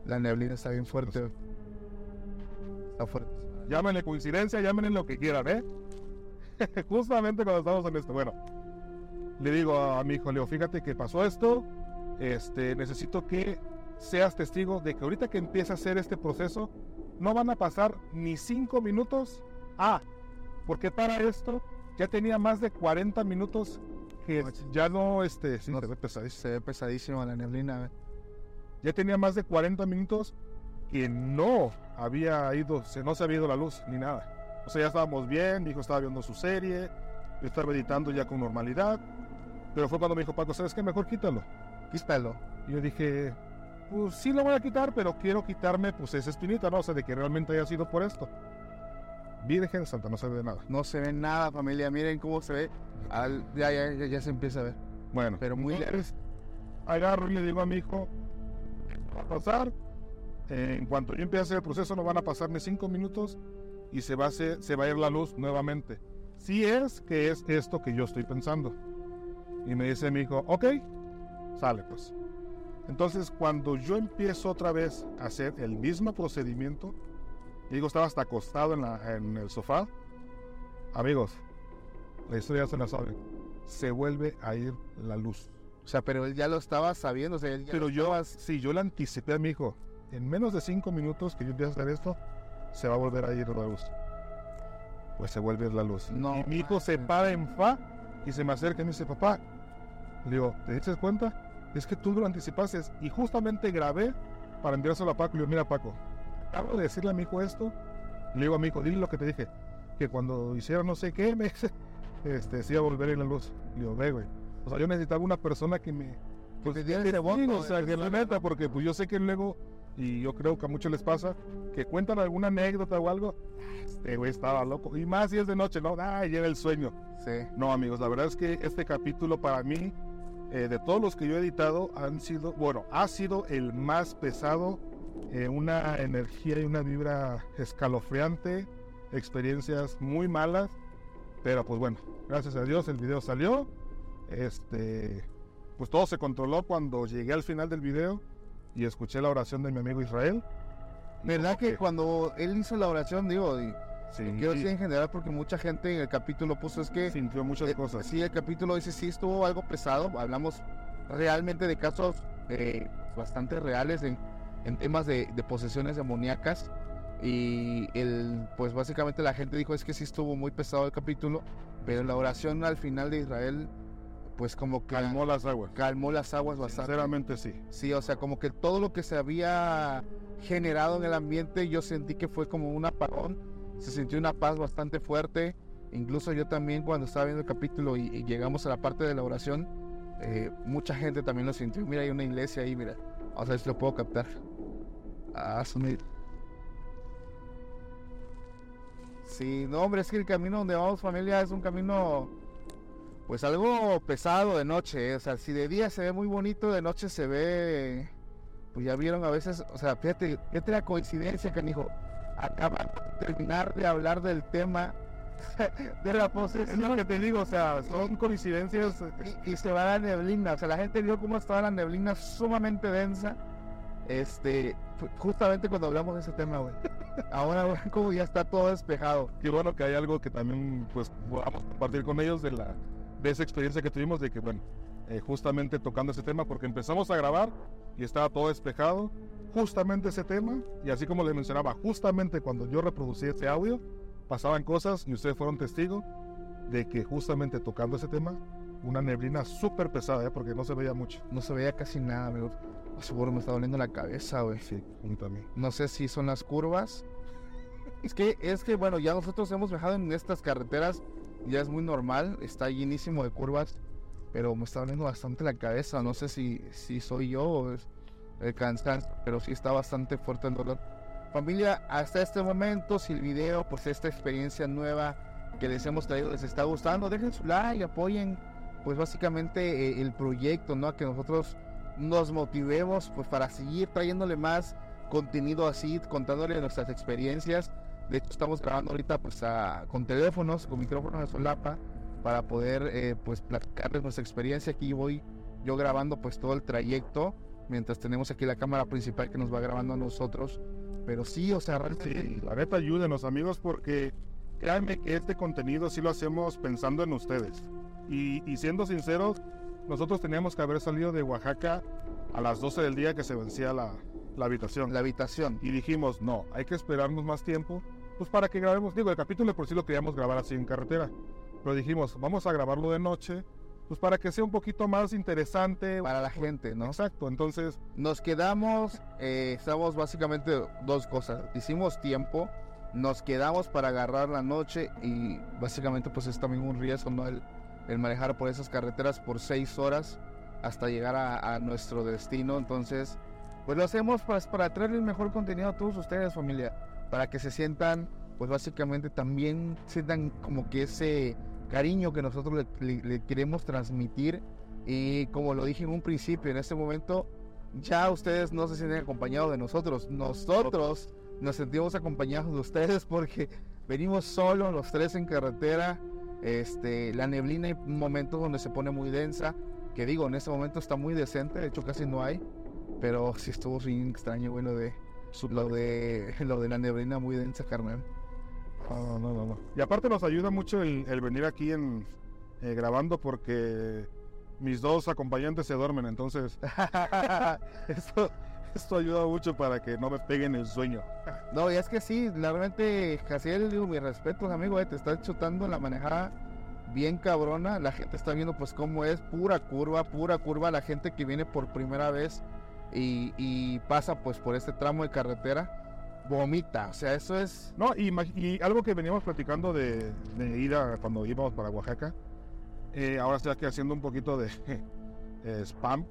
La neblina está bien fuerte. Está fuerte. Llámenle coincidencia, llámenle lo que quieran, ¿eh? [LAUGHS] Justamente cuando estamos en esto. Bueno, le digo a mi hijo, Leo, fíjate que pasó esto. Este, necesito que seas testigo de que ahorita que empieza a hacer este proceso, no van a pasar ni cinco minutos. Ah, porque para esto ya tenía más de 40 minutos que ya no, este, sí, No, se ve pesadísimo. Se ve pesadísimo la neblina. ¿eh? Ya tenía más de 40 minutos que no había ido, se, no se había ido la luz ni nada. O sea, ya estábamos bien, mi hijo estaba viendo su serie, yo estaba meditando ya con normalidad. Pero fue cuando me dijo Paco, ¿sabes qué? Mejor quítalo. Quítalo. Y yo dije, pues sí lo voy a quitar, pero quiero quitarme pues esa espinita, ¿no? O sea, de que realmente haya sido por esto. Virgen Santa, no se ve nada. No se ve nada, familia. Miren cómo se ve. Al- ya, ya, ya, ya se empieza a ver. Bueno, Pero muy entonces, agarro y le digo a mi hijo, va a pasar, eh, en cuanto yo empiece a hacer el proceso no van a pasar ni cinco minutos y se va, a hacer- se va a ir la luz nuevamente. Si es que es esto que yo estoy pensando. Y me dice mi hijo, ok, sale pues. Entonces cuando yo empiezo otra vez a hacer el mismo procedimiento, digo, estaba hasta acostado en, la- en el sofá, amigos, la historia se la saben, se vuelve a ir la luz. O sea, pero él ya lo estaba sabiendo. O sea, él ya Pero yo, estaba- sí, yo le anticipé a mi hijo, en menos de cinco minutos que yo empiece a hacer esto, se va a volver a ir la luz. Pues se vuelve a ir la luz. No y mi hijo se para en fa y se me acerca y me dice, papá, le digo, ¿te diste cuenta? Es que tú lo anticipaste y justamente grabé para enviárselo a Paco. Le digo, mira Paco, acabo de decirle a mi hijo esto. Le digo a mi hijo, dile lo que te dije, que cuando hiciera no sé qué, [LAUGHS] me dice, este, se iba a volver a ir la luz. Le digo, ve, güey. O sea, yo necesitaba una persona que me, pues, te diera que ese sí, voto, o sea, que la neta, porque pues yo sé que luego, y yo creo que a muchos les pasa, que cuentan alguna anécdota o algo, "Ah, este güey estaba loco, y más si es de noche, no, ay, llega el sueño. Sí. No, amigos, la verdad es que este capítulo para mí, eh, de todos los que yo he editado, han sido, bueno, ha sido el más pesado, eh, una energía y una vibra escalofriante, experiencias muy malas, pero pues bueno, gracias a Dios el video salió, este, pues todo se controló cuando llegué al final del video y escuché la oración de mi amigo Israel. ¿Verdad que cuando él hizo la oración, digo, y sí, quiero decir en general porque mucha gente en el capítulo puso es que sintió muchas Eh, cosas. Sí, el capítulo dice sí estuvo algo pesado. Hablamos realmente de casos eh, bastante reales en, en temas de, de posesiones demoníacas. Y el, pues básicamente la gente dijo es que sí estuvo muy pesado el capítulo, pero la oración al final de Israel, pues como que Calmó las aguas. calmó las aguas bastante. Sinceramente sí. Sí, o sea, como que todo lo que se había generado en el ambiente, yo sentí que fue como un apagón. Se sintió una paz bastante fuerte. Incluso yo también cuando estaba viendo el capítulo y, y llegamos a la parte de la oración, eh, mucha gente también lo sintió. Mira, hay una iglesia ahí, mira. Vamos a ver si lo puedo captar. Ah, Sí, no, hombre, es que el camino donde vamos familia es un camino, pues algo pesado de noche. eh, O sea, si de día se ve muy bonito, de noche se ve, pues ya vieron a veces, o sea, fíjate, fíjate la coincidencia, canijo. Acaba de terminar de hablar del tema [LAUGHS] de la Es lo posesión que te digo, o sea, son coincidencias. y, y se va la neblina. O sea, la gente vio cómo estaba la neblina sumamente densa. Este, justamente cuando hablamos de ese tema, güey. [LAUGHS] Ahora, güey, como ya está todo despejado. Qué bueno que hay algo que también, pues, podamos compartir con ellos de la de esa experiencia que tuvimos de que, bueno, eh, justamente tocando ese tema, porque empezamos a grabar y estaba todo despejado, justamente ese tema, y así como les mencionaba, justamente cuando yo reproducí ese audio, pasaban cosas y ustedes fueron testigos de que justamente tocando ese tema, una neblina súper pesada, ¿eh? porque no se veía mucho. No se veía casi nada, amigo. Seguro me está doliendo la cabeza, güey. Sí, mí. No sé si son las curvas. Es que, es que, bueno, ya nosotros hemos viajado en estas carreteras, ya es muy normal, está llenísimo de curvas, pero me está doliendo bastante la cabeza. No sé si, si soy yo o es el cansancio, pero sí está bastante fuerte el dolor. Familia, hasta este momento, si el video, pues esta experiencia nueva que les hemos traído les está gustando, dejen su like, apoyen, pues básicamente eh, el proyecto, ¿no? Que nosotros nos motivemos pues para seguir trayéndole más contenido así, contándole nuestras experiencias. De hecho, estamos grabando ahorita pues con teléfonos, con micrófonos de solapa, para poder eh, pues platicarles nuestra experiencia. Aquí voy yo grabando pues todo el trayecto, mientras tenemos aquí la cámara principal que nos va grabando a nosotros. Pero sí, o sea, realmente... la neta, ayúdenos amigos, porque créanme que este contenido sí lo hacemos pensando en ustedes. Y, y siendo sinceros, nosotros teníamos que haber salido de Oaxaca a las 12 del día que se vencía la, la habitación. La habitación. Y dijimos, no, hay que esperarnos más tiempo, pues para que grabemos. Digo, el capítulo por sí lo queríamos grabar así en carretera. Pero dijimos, vamos a grabarlo de noche, pues para que sea un poquito más interesante. Para la gente, ¿no? Exacto, entonces... Nos quedamos, eh, estamos básicamente dos cosas. Hicimos tiempo, nos quedamos para agarrar la noche y básicamente pues es también un riesgo, ¿no? El, el manejar por esas carreteras por seis horas hasta llegar a, nuestro destino. Entonces, pues lo hacemos pues, para traerles el mejor contenido a todos ustedes, familia, para que se sientan, pues básicamente también sientan como que ese cariño que nosotros le, queremos transmitir. Y como lo dije en un principio, en este momento ya ustedes no se sienten acompañados de nosotros. Nosotros nos sentimos acompañados de ustedes porque venimos solos los tres en carretera este, la neblina hay momentos donde se pone muy densa, que digo, en este momento está muy decente, de hecho casi no hay, pero sí estuvo bien extraño, bueno, de lo de [LAUGHS] lo de la neblina muy densa, carnal. No, no, no, no. Y aparte nos ayuda mucho el, venir aquí en eh, grabando porque mis dos acompañantes se duermen, entonces [LAUGHS] [LAUGHS] esto, esto ayuda mucho para que no me peguen el sueño. No, y es que sí, realmente, Jaciel, digo, mi respeto, amigo, eh, te está chutando la manejada bien cabrona. La gente está viendo pues cómo es, pura curva, pura curva. La gente que viene por primera vez y, pasa pues por este tramo de carretera, vomita. O sea, eso es... No, y, algo que veníamos platicando de, de ir cuando íbamos para Oaxaca, eh, ahora estoy aquí haciendo un poquito de [LAUGHS] spam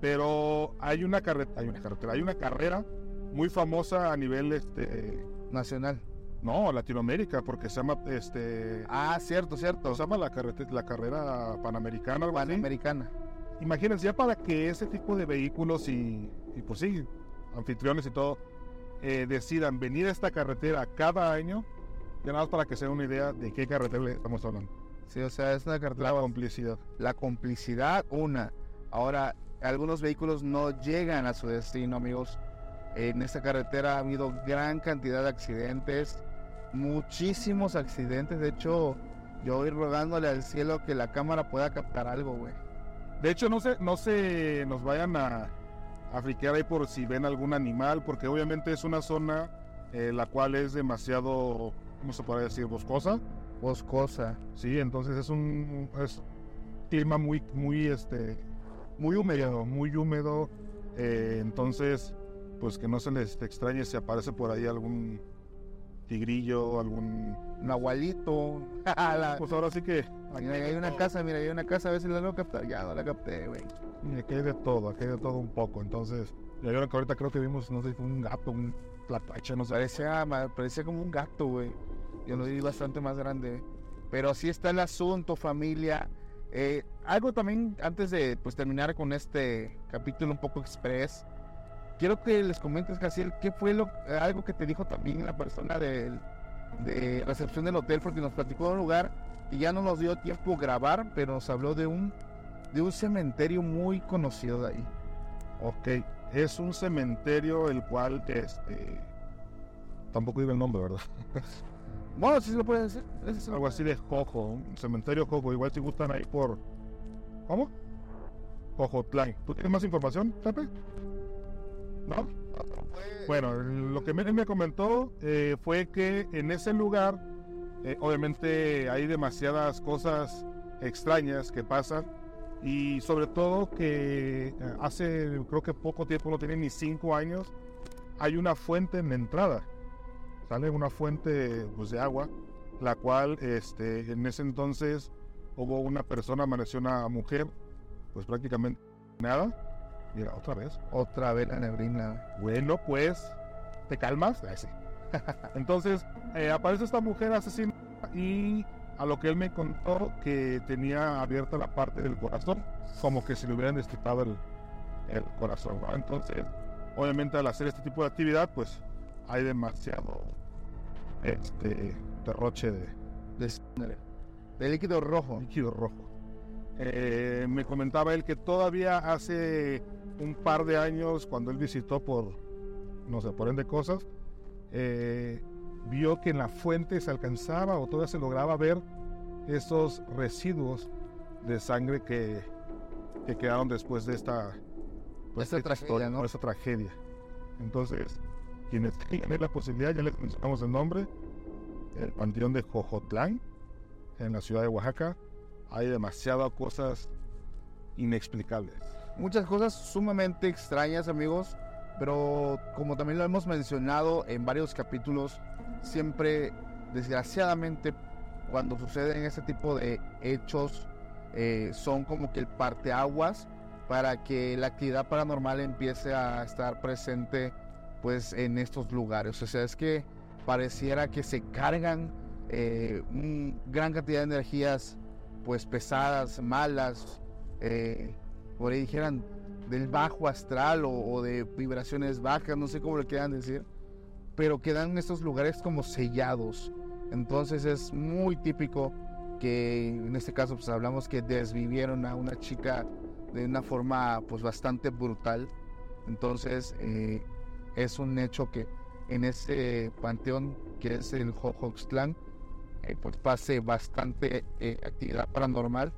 pero hay una carretera, hay una carretera, hay una carrera muy famosa a nivel este nacional. No, Latinoamérica, porque se llama este. Ah, cierto, cierto. Se llama la carretera, la carrera panamericana. Panamericana. Imagínense ya para que ese tipo de vehículos y, y pues sí, anfitriones y todo eh, decidan venir a esta carretera cada año, ya nada más para que se den una idea de qué carretera estamos hablando. Sí, o sea, es una carretera. La complicidad. La complicidad, una. Ahora, algunos vehículos no llegan a su destino, amigos. En esta carretera ha habido gran cantidad de accidentes, muchísimos accidentes. De hecho, yo voy rogándole al cielo que la cámara pueda captar algo, güey. De hecho, no se, no se nos vayan a, a friquear ahí por si ven algún animal, porque obviamente es una zona eh, la cual es demasiado, ¿cómo se puede decir? Boscosa. Boscosa. Sí, entonces es un es clima muy, muy, este, muy húmedo, muy húmedo. Eh, entonces, pues que no se les extrañe si aparece por ahí algún tigrillo, algún nahualito. [LAUGHS] pues ahora sí que. Mira, hay una casa, mira, hay una casa, a ver si la logro captar. Ya no la capté, güey. Aquí hay de todo, aquí hay de todo un poco. Entonces, ya vieron que ahorita creo que vimos, no sé, fue un gato, un platache, no sé. Parecía, parecía como un gato, güey. Yo lo vi bastante más grande. Pero así está el asunto, familia. Eh, algo también antes de pues, terminar con este capítulo un poco express, quiero que les comentes, Casiel, qué fue lo, algo que te dijo también la persona de, de recepción del hotel, porque nos platicó de un lugar y ya no nos dio tiempo grabar, pero nos habló de un, de un cementerio muy conocido de ahí. Ok, es un cementerio el cual este tampoco digo el nombre, ¿verdad? [LAUGHS] Bueno, sí se lo puede decir. Algo así de Jojo, un cementerio Jojo. Igual si gustan ahí por. ¿Cómo? Jojotlán. ¿Tú tienes más información, Pepe? ¿No? Bueno, lo que me comentó eh, fue que en ese lugar, eh, obviamente hay demasiadas cosas extrañas que pasan y sobre todo que eh, hace creo que poco tiempo, no tiene ni cinco años, hay una fuente en la entrada sale una fuente pues, de agua, la cual este, en ese entonces hubo una persona, amaneció una mujer, pues prácticamente nada. Mira, otra vez. Otra vez la neblina. Bueno, pues, ¿te calmas? [LAUGHS] Entonces, eh, aparece esta mujer asesina y a lo que él me contó que tenía abierta la parte del corazón, como que si le hubieran destripado el, el corazón. ¿no? Entonces, obviamente al hacer este tipo de actividad, pues hay demasiado este derroche de, De, sangre. de líquido rojo. líquido rojo. Eh, me comentaba él que todavía hace un par de años, cuando él visitó por, no sé, por ende cosas, eh, vio que en la fuente se alcanzaba o todavía se lograba ver esos residuos de sangre que, que quedaron después de esta, pues, Esta tragedia, historia, ¿no? Esta tragedia. Entonces, quienes tengan la posibilidad, ya les mencionamos el nombre, el Panteón de Jojotlán, en la ciudad de Oaxaca, hay demasiadas cosas inexplicables. Muchas cosas sumamente extrañas, amigos. Pero como también lo hemos mencionado en varios capítulos, siempre, desgraciadamente, cuando suceden este tipo de hechos, eh, son como que el parteaguas para que la actividad paranormal empiece a estar presente pues en estos lugares. O sea, es que pareciera que se cargan eh, gran cantidad de energías pues pesadas, malas, eh, por ahí dijeran del bajo astral o, o de vibraciones bajas, no sé cómo lo quieran decir, pero quedan estos lugares como sellados. Entonces es muy típico que en este caso pues hablamos que desvivieron a una chica de una forma pues bastante brutal. Entonces eh, es un hecho que en ese panteón que es el Jojoxtlán eh, pues pase bastante eh, actividad paranormal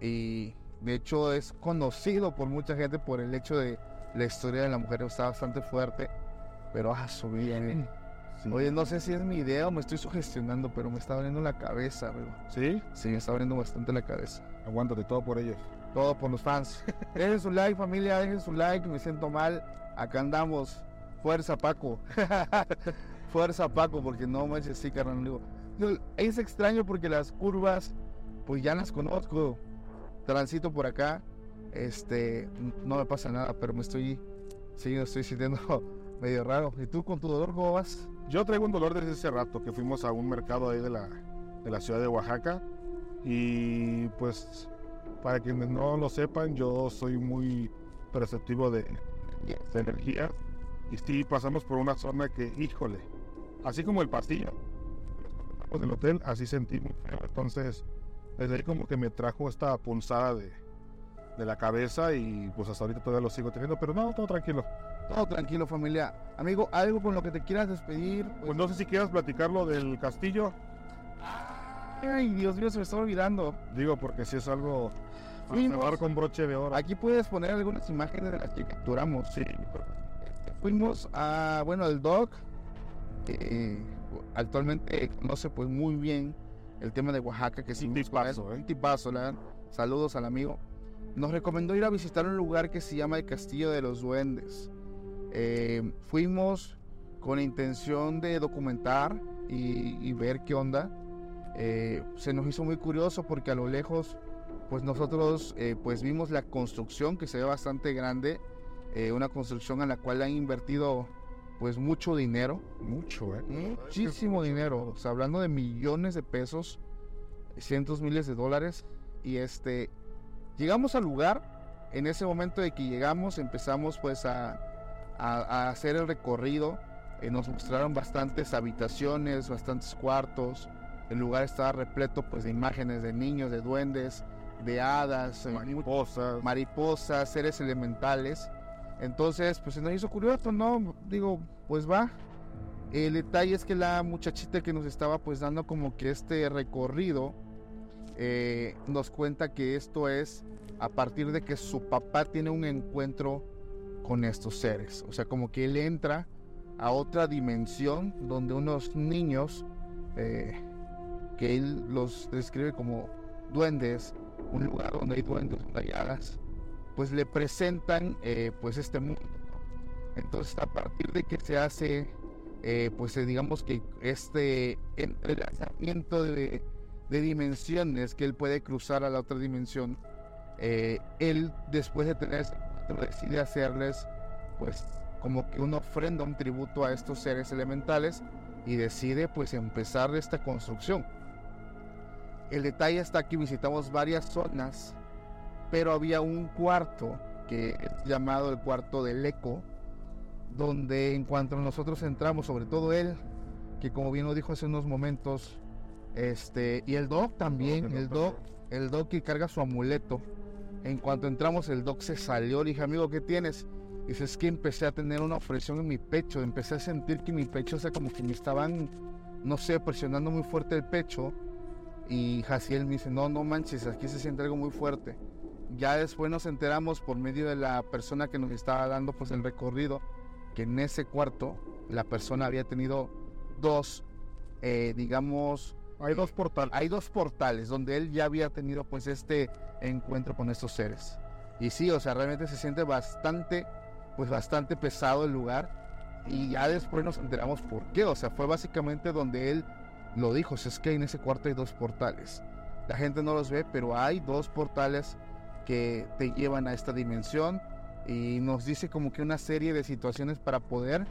y de hecho es conocido por mucha gente por el hecho de la historia de la mujer está bastante fuerte pero ah su vida, eh. Sí. oye no sé si es mi idea o me estoy sugestionando pero me está doliendo la cabeza bro. ¿Sí? sí me está doliendo bastante la cabeza Aguántate todo por ellos. todo por los fans dejen su like familia dejen su like me siento mal acá andamos fuerza Paco [LAUGHS] fuerza Paco porque no manches sí carnal es extraño porque las curvas pues ya las conozco transito por acá este no me pasa nada pero me estoy sí estoy sintiendo [LAUGHS] medio raro y tú con tu dolor cómo vas Yo traigo un dolor desde ese rato que fuimos a un mercado ahí de la, de la ciudad de Oaxaca. Y pues, para quienes no lo sepan, yo soy muy perceptivo de, de energía. Y sí, pasamos por una zona que, híjole, así como el pastillo del hotel, así feo. Entonces, desde ahí como que me trajo esta punzada de, de la cabeza y pues hasta ahorita todavía lo sigo teniendo. Pero no, todo tranquilo. todo tranquilo familia amigo algo con lo que te quieras despedir Pues no sé si quieras platicar lo del castillo. ay Dios mío se me está olvidando Digo, porque si es algo Fuimos. cerrar con broche de oro. Aquí puedes poner algunas imágenes de las que capturamos. Sí. Fuimos a, bueno, el doc. eh, actualmente conoce pues muy bien el tema de Oaxaca, que sí, tipazo, ¿eh? un tipazo, la. Saludos al amigo. Nos recomendó ir a visitar un lugar que se llama el Castillo de los Duendes. Eh, fuimos con la intención de documentar y, y ver qué onda. Eh, se nos hizo muy curioso porque a lo lejos pues nosotros eh, pues vimos la construcción que se ve bastante grande, una construcción en la cual han invertido pues mucho dinero, Mucho, ¿eh? muchísimo dinero, o sea, hablando de millones de pesos, cientos miles de dólares y este llegamos al lugar, en ese momento de que llegamos empezamos pues a, a- a hacer el recorrido, eh, nos mostraron bastantes habitaciones, bastantes cuartos, el lugar estaba repleto pues de imágenes de niños, de duendes, de hadas, eh, Mariposas. mariposas, seres elementales. Entonces, pues se nos hizo curioso, ¿no? Digo, pues va. El detalle es que la muchachita que nos estaba pues dando como que este recorrido eh, nos cuenta que esto es a partir de que su papá tiene un encuentro con estos seres. O sea, como que él entra a otra dimensión donde unos niños, eh, que él los describe como duendes, un lugar donde hay duendes, donde hay pues le presentan eh, pues este mundo. Entonces a partir de que se hace, eh, pues eh, digamos que este entrelazamiento de, de dimensiones que él puede cruzar a la otra dimensión, eh, él después de tener ese decide hacerles pues como que una ofrenda, un tributo a estos seres elementales y decide pues empezar esta construcción. El detalle está que visitamos varias zonas, pero había un cuarto que es llamado el cuarto del eco, donde en cuanto nosotros entramos, sobre todo él, que como bien lo dijo hace unos momentos, este, y el doc también, el doc, el doc que carga su amuleto. En cuanto entramos, el doc se salió, le dije, amigo, ¿qué tienes? Y dice, es que empecé a tener una opresión en mi pecho, empecé a sentir que mi pecho, o sea, como que me estaban, no sé, presionando muy fuerte el pecho. Y Jaciel me dice, no, no manches, aquí se siente algo muy fuerte. Ya después nos enteramos por medio de la persona que nos estaba dando pues el recorrido, que en ese cuarto la persona había tenido dos, eh, digamos, Hay dos portales. hay dos portales donde él ya había tenido pues este encuentro con estos seres. Y sí, o sea, realmente se siente bastante, pues bastante pesado el lugar. Y ya después nos enteramos por qué. O sea, fue básicamente donde él lo dijo. o sea, es que en ese cuarto hay dos portales. La gente no los ve, pero hay dos portales que te llevan a esta dimensión. Y nos dice como que una serie de situaciones para poder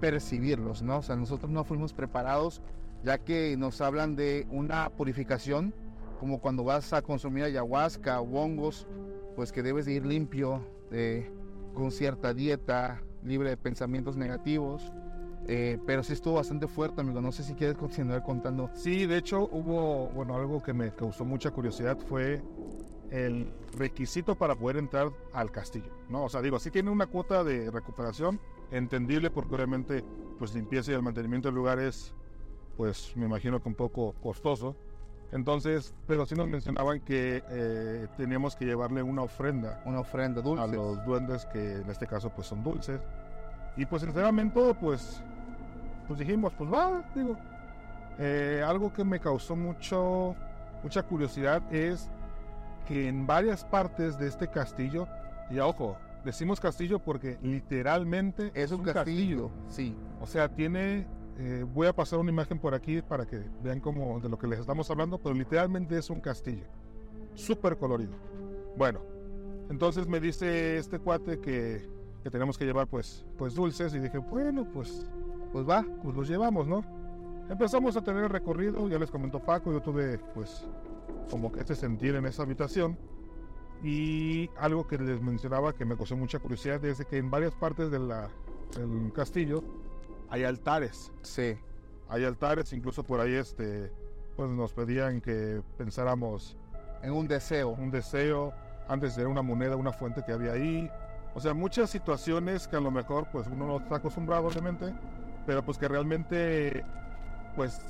percibirlos, ¿no? O sea, nosotros no fuimos preparados ya que nos hablan de una purificación, como cuando vas a consumir ayahuasca o hongos, pues que debes de ir limpio, eh, con cierta dieta, libre de pensamientos negativos. Eh, pero sí estuvo bastante fuerte, amigo. No sé si quieres continuar contando. Sí, de hecho hubo, bueno, algo que me causó mucha curiosidad fue el requisito para poder entrar al castillo, ¿no? O sea, digo, sí tiene una cuota de recuperación, entendible porque obviamente pues limpieza y el mantenimiento del lugar es, pues me imagino que un poco costoso. Entonces, pero sí nos mencionaban que eh, teníamos que llevarle una ofrenda Una ofrenda dulce. a los duendes que en este caso pues son dulces. Y pues sinceramente pues, pues dijimos, pues va, digo. Eh, algo que me causó mucho, mucha curiosidad es que en varias partes de este castillo, y ojo, decimos castillo porque literalmente Es un castillo, sí. o sea, tiene. eh, voy a pasar una imagen por aquí para que vean cómo de lo que les estamos hablando, pero literalmente es un castillo. Súper colorido. Bueno, entonces me dice este cuate que, que tenemos que llevar pues, pues dulces y dije, bueno, pues, Pues va. pues los llevamos, ¿no? Empezamos a tener el recorrido, ya les comentó Paco, yo tuve pues como que este sentir en esa habitación. Y algo que les mencionaba que me causó mucha curiosidad es que en varias partes de la, del castillo hay altares. Sí. Hay altares, incluso por ahí este, pues nos pedían que pensáramos En un deseo. un deseo antes de una moneda, una fuente que había ahí. O sea, muchas situaciones que a lo mejor pues uno no está acostumbrado obviamente, pero pues que realmente pues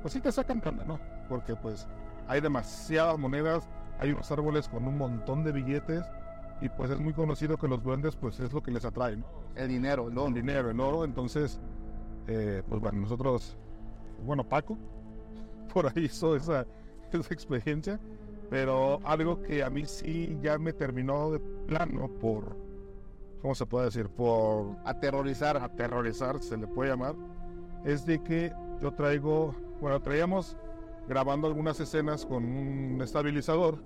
pues sí te sacan ¿no? Porque pues hay demasiadas monedas, hay unos árboles con un montón de billetes y pues es muy conocido que los duendes pues es lo que les atrae, ¿no? El dinero, el el oro. dinero, el oro. Entonces, eh, pues bueno, nosotros, bueno, Paco, [LAUGHS] por ahí hizo esa, esa experiencia, pero algo que a mí sí ya me terminó de plano por, ¿cómo se puede decir? Por Aterrorizar. aterrorizar, se le puede llamar, es de que yo traigo, bueno, traíamos grabando algunas escenas con un estabilizador,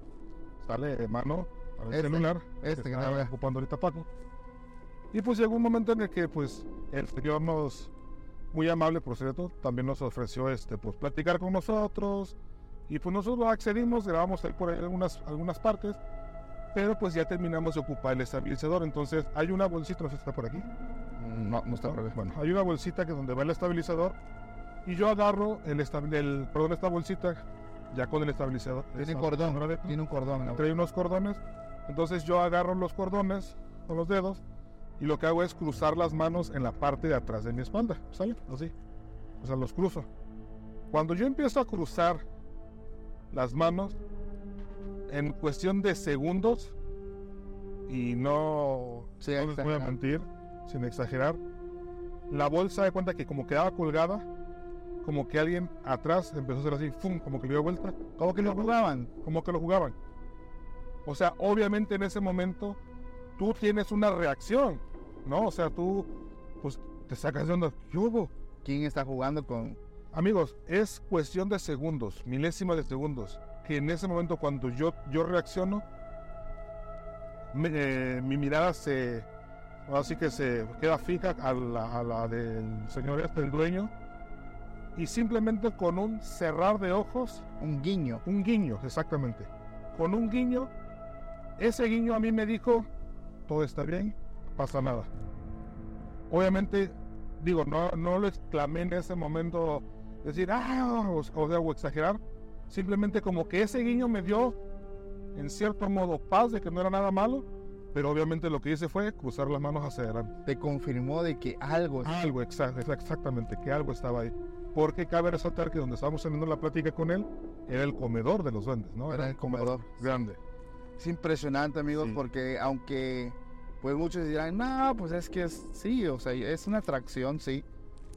sale de mano el Este, celular, este que que está ocupando ahorita Paco. Y pues llegó un momento en el que pues el señor nos, muy amable por cierto, también nos ofreció este, pues platicar con nosotros. Y pues nosotros accedimos, grabamos ahí por ahí algunas, algunas partes, pero pues ya terminamos de ocupar el estabilizador. Entonces hay una bolsita, no sé si está por aquí. No, no está ¿no? Bueno, hay una bolsita que donde va el estabilizador y yo agarro el, el perdón, esta bolsita ya con el estabilizador. Tiene esa- cordón. de- Tiene un cordón. trae unos cordones. Entonces yo agarro los cordones con los dedos y lo que hago es cruzar las manos en la parte de atrás de mi espalda, ¿sale? Así. O sea, los cruzo. Cuando yo empiezo a cruzar las manos, en cuestión de segundos, y no, Sí, no les voy a mentir, sin exagerar, la bolsa de cuenta que como quedaba colgada, como que alguien atrás empezó a hacer así, ¡fum! como que le dio vuelta, ¿Cómo que lo jugaban? como que lo jugaban. O sea, obviamente en ese momento tú tienes una reacción, ¿no? O sea, tú pues te sacas de onda. ¿Qué hubo? ¿Quién está jugando con.? Amigos, es cuestión de segundos, milésimas de segundos, que en ese momento cuando yo, yo reacciono, me- eh, mi mirada se, así que se queda fija a la, a la del señor este, el dueño, y simplemente con un cerrar de ojos, Un guiño. un guiño, exactamente, con un guiño, ese guiño a mí me dijo, todo está bien, pasa nada. Obviamente, digo, no, no lo exclamé en ese momento, decir, ah, o, o, exagerar, simplemente como que ese guiño me dio, en cierto modo, paz de que no era nada malo, pero obviamente lo que hice fue cruzar las manos hacia adelante. Te confirmó de que algo... Algo, exactamente, que algo estaba ahí. Porque cabe resaltar que donde estábamos teniendo la plática con él, era el comedor de los duendes, ¿no? Era, el comedor. Grande. Es impresionante, amigos, porque aunque pues muchos dirán, no, pues es que es, sí, o sea, es una atracción, sí,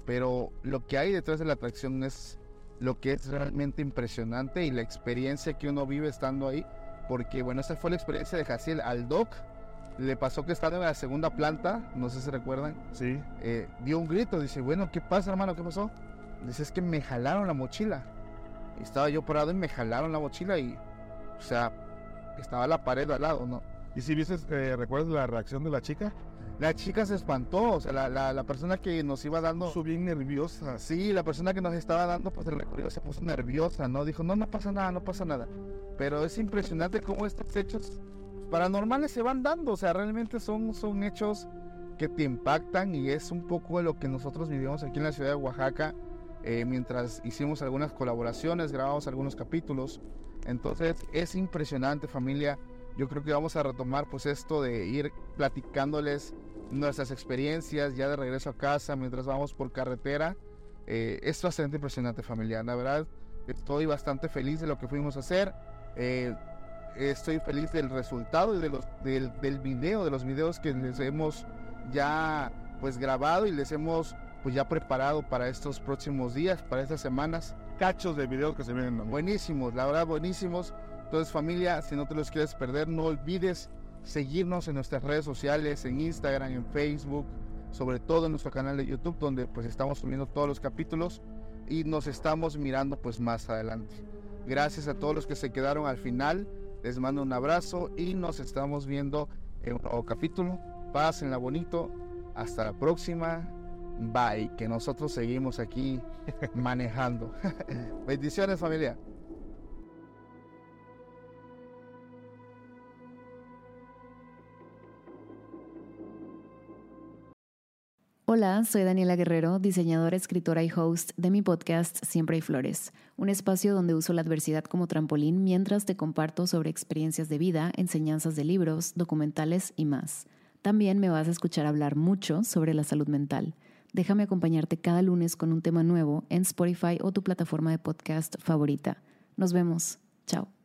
pero lo que hay detrás de la atracción es lo que es realmente impresionante y la experiencia que uno vive estando ahí, porque bueno, esa fue la experiencia de Jaciel al Doc le pasó que estaba en la segunda planta, no sé si recuerdan. Sí. Eh, dio un grito, dice, bueno, ¿qué pasa, hermano? ¿Qué pasó? Dice, es que me jalaron la mochila. estaba yo parado y me jalaron la mochila y, o sea, estaba la pared al lado, ¿no? ¿Y si viste, eh, recuerdas la reacción de la chica? La chica se espantó, o sea, la, la, persona que nos iba dando... Puso bien nerviosa. Sí, la persona que nos estaba dando, pues el recorrido se puso nerviosa, ¿no? Dijo, no, no pasa nada, no pasa nada. Pero es impresionante cómo estos hechos paranormales se van dando, o sea, realmente son, son hechos que te impactan y es un poco lo que nosotros vivimos aquí en la ciudad de Oaxaca eh, mientras hicimos algunas colaboraciones, grabamos algunos capítulos. Entonces es impresionante familia. Yo creo que vamos a retomar pues esto de ir platicándoles nuestras experiencias ya de regreso a casa mientras vamos por carretera. Eh, es bastante impresionante familia. La verdad estoy bastante feliz de lo que fuimos a hacer. Eh, estoy feliz del resultado y de los, del, del video, de los videos que les hemos ya pues grabado y les hemos pues ya preparado para estos próximos días, para estas semanas. Cachos de videos que se vienen. Buenísimos, la verdad buenísimos. Entonces familia, si no te los quieres perder, no olvides seguirnos en nuestras redes sociales, en Instagram, en Facebook, sobre todo en nuestro canal de YouTube, donde pues estamos subiendo todos los capítulos y nos estamos mirando pues más adelante. Gracias a todos los que se quedaron al final. Les mando un abrazo y nos estamos viendo en un nuevo capítulo. Pásenla bonito. Hasta la próxima. Bye. Que nosotros seguimos aquí [LAUGHS] manejando. [LAUGHS] Bendiciones familia. Hola, soy Daniela Guerrero, diseñadora, escritora y host de mi podcast Siempre hay Flores, un espacio donde uso la adversidad como trampolín mientras te comparto sobre experiencias de vida, enseñanzas de libros, documentales y más. También me vas a escuchar hablar mucho sobre la salud mental. Déjame acompañarte cada lunes con un tema nuevo en Spotify o tu plataforma de podcast favorita. Nos vemos. Chao.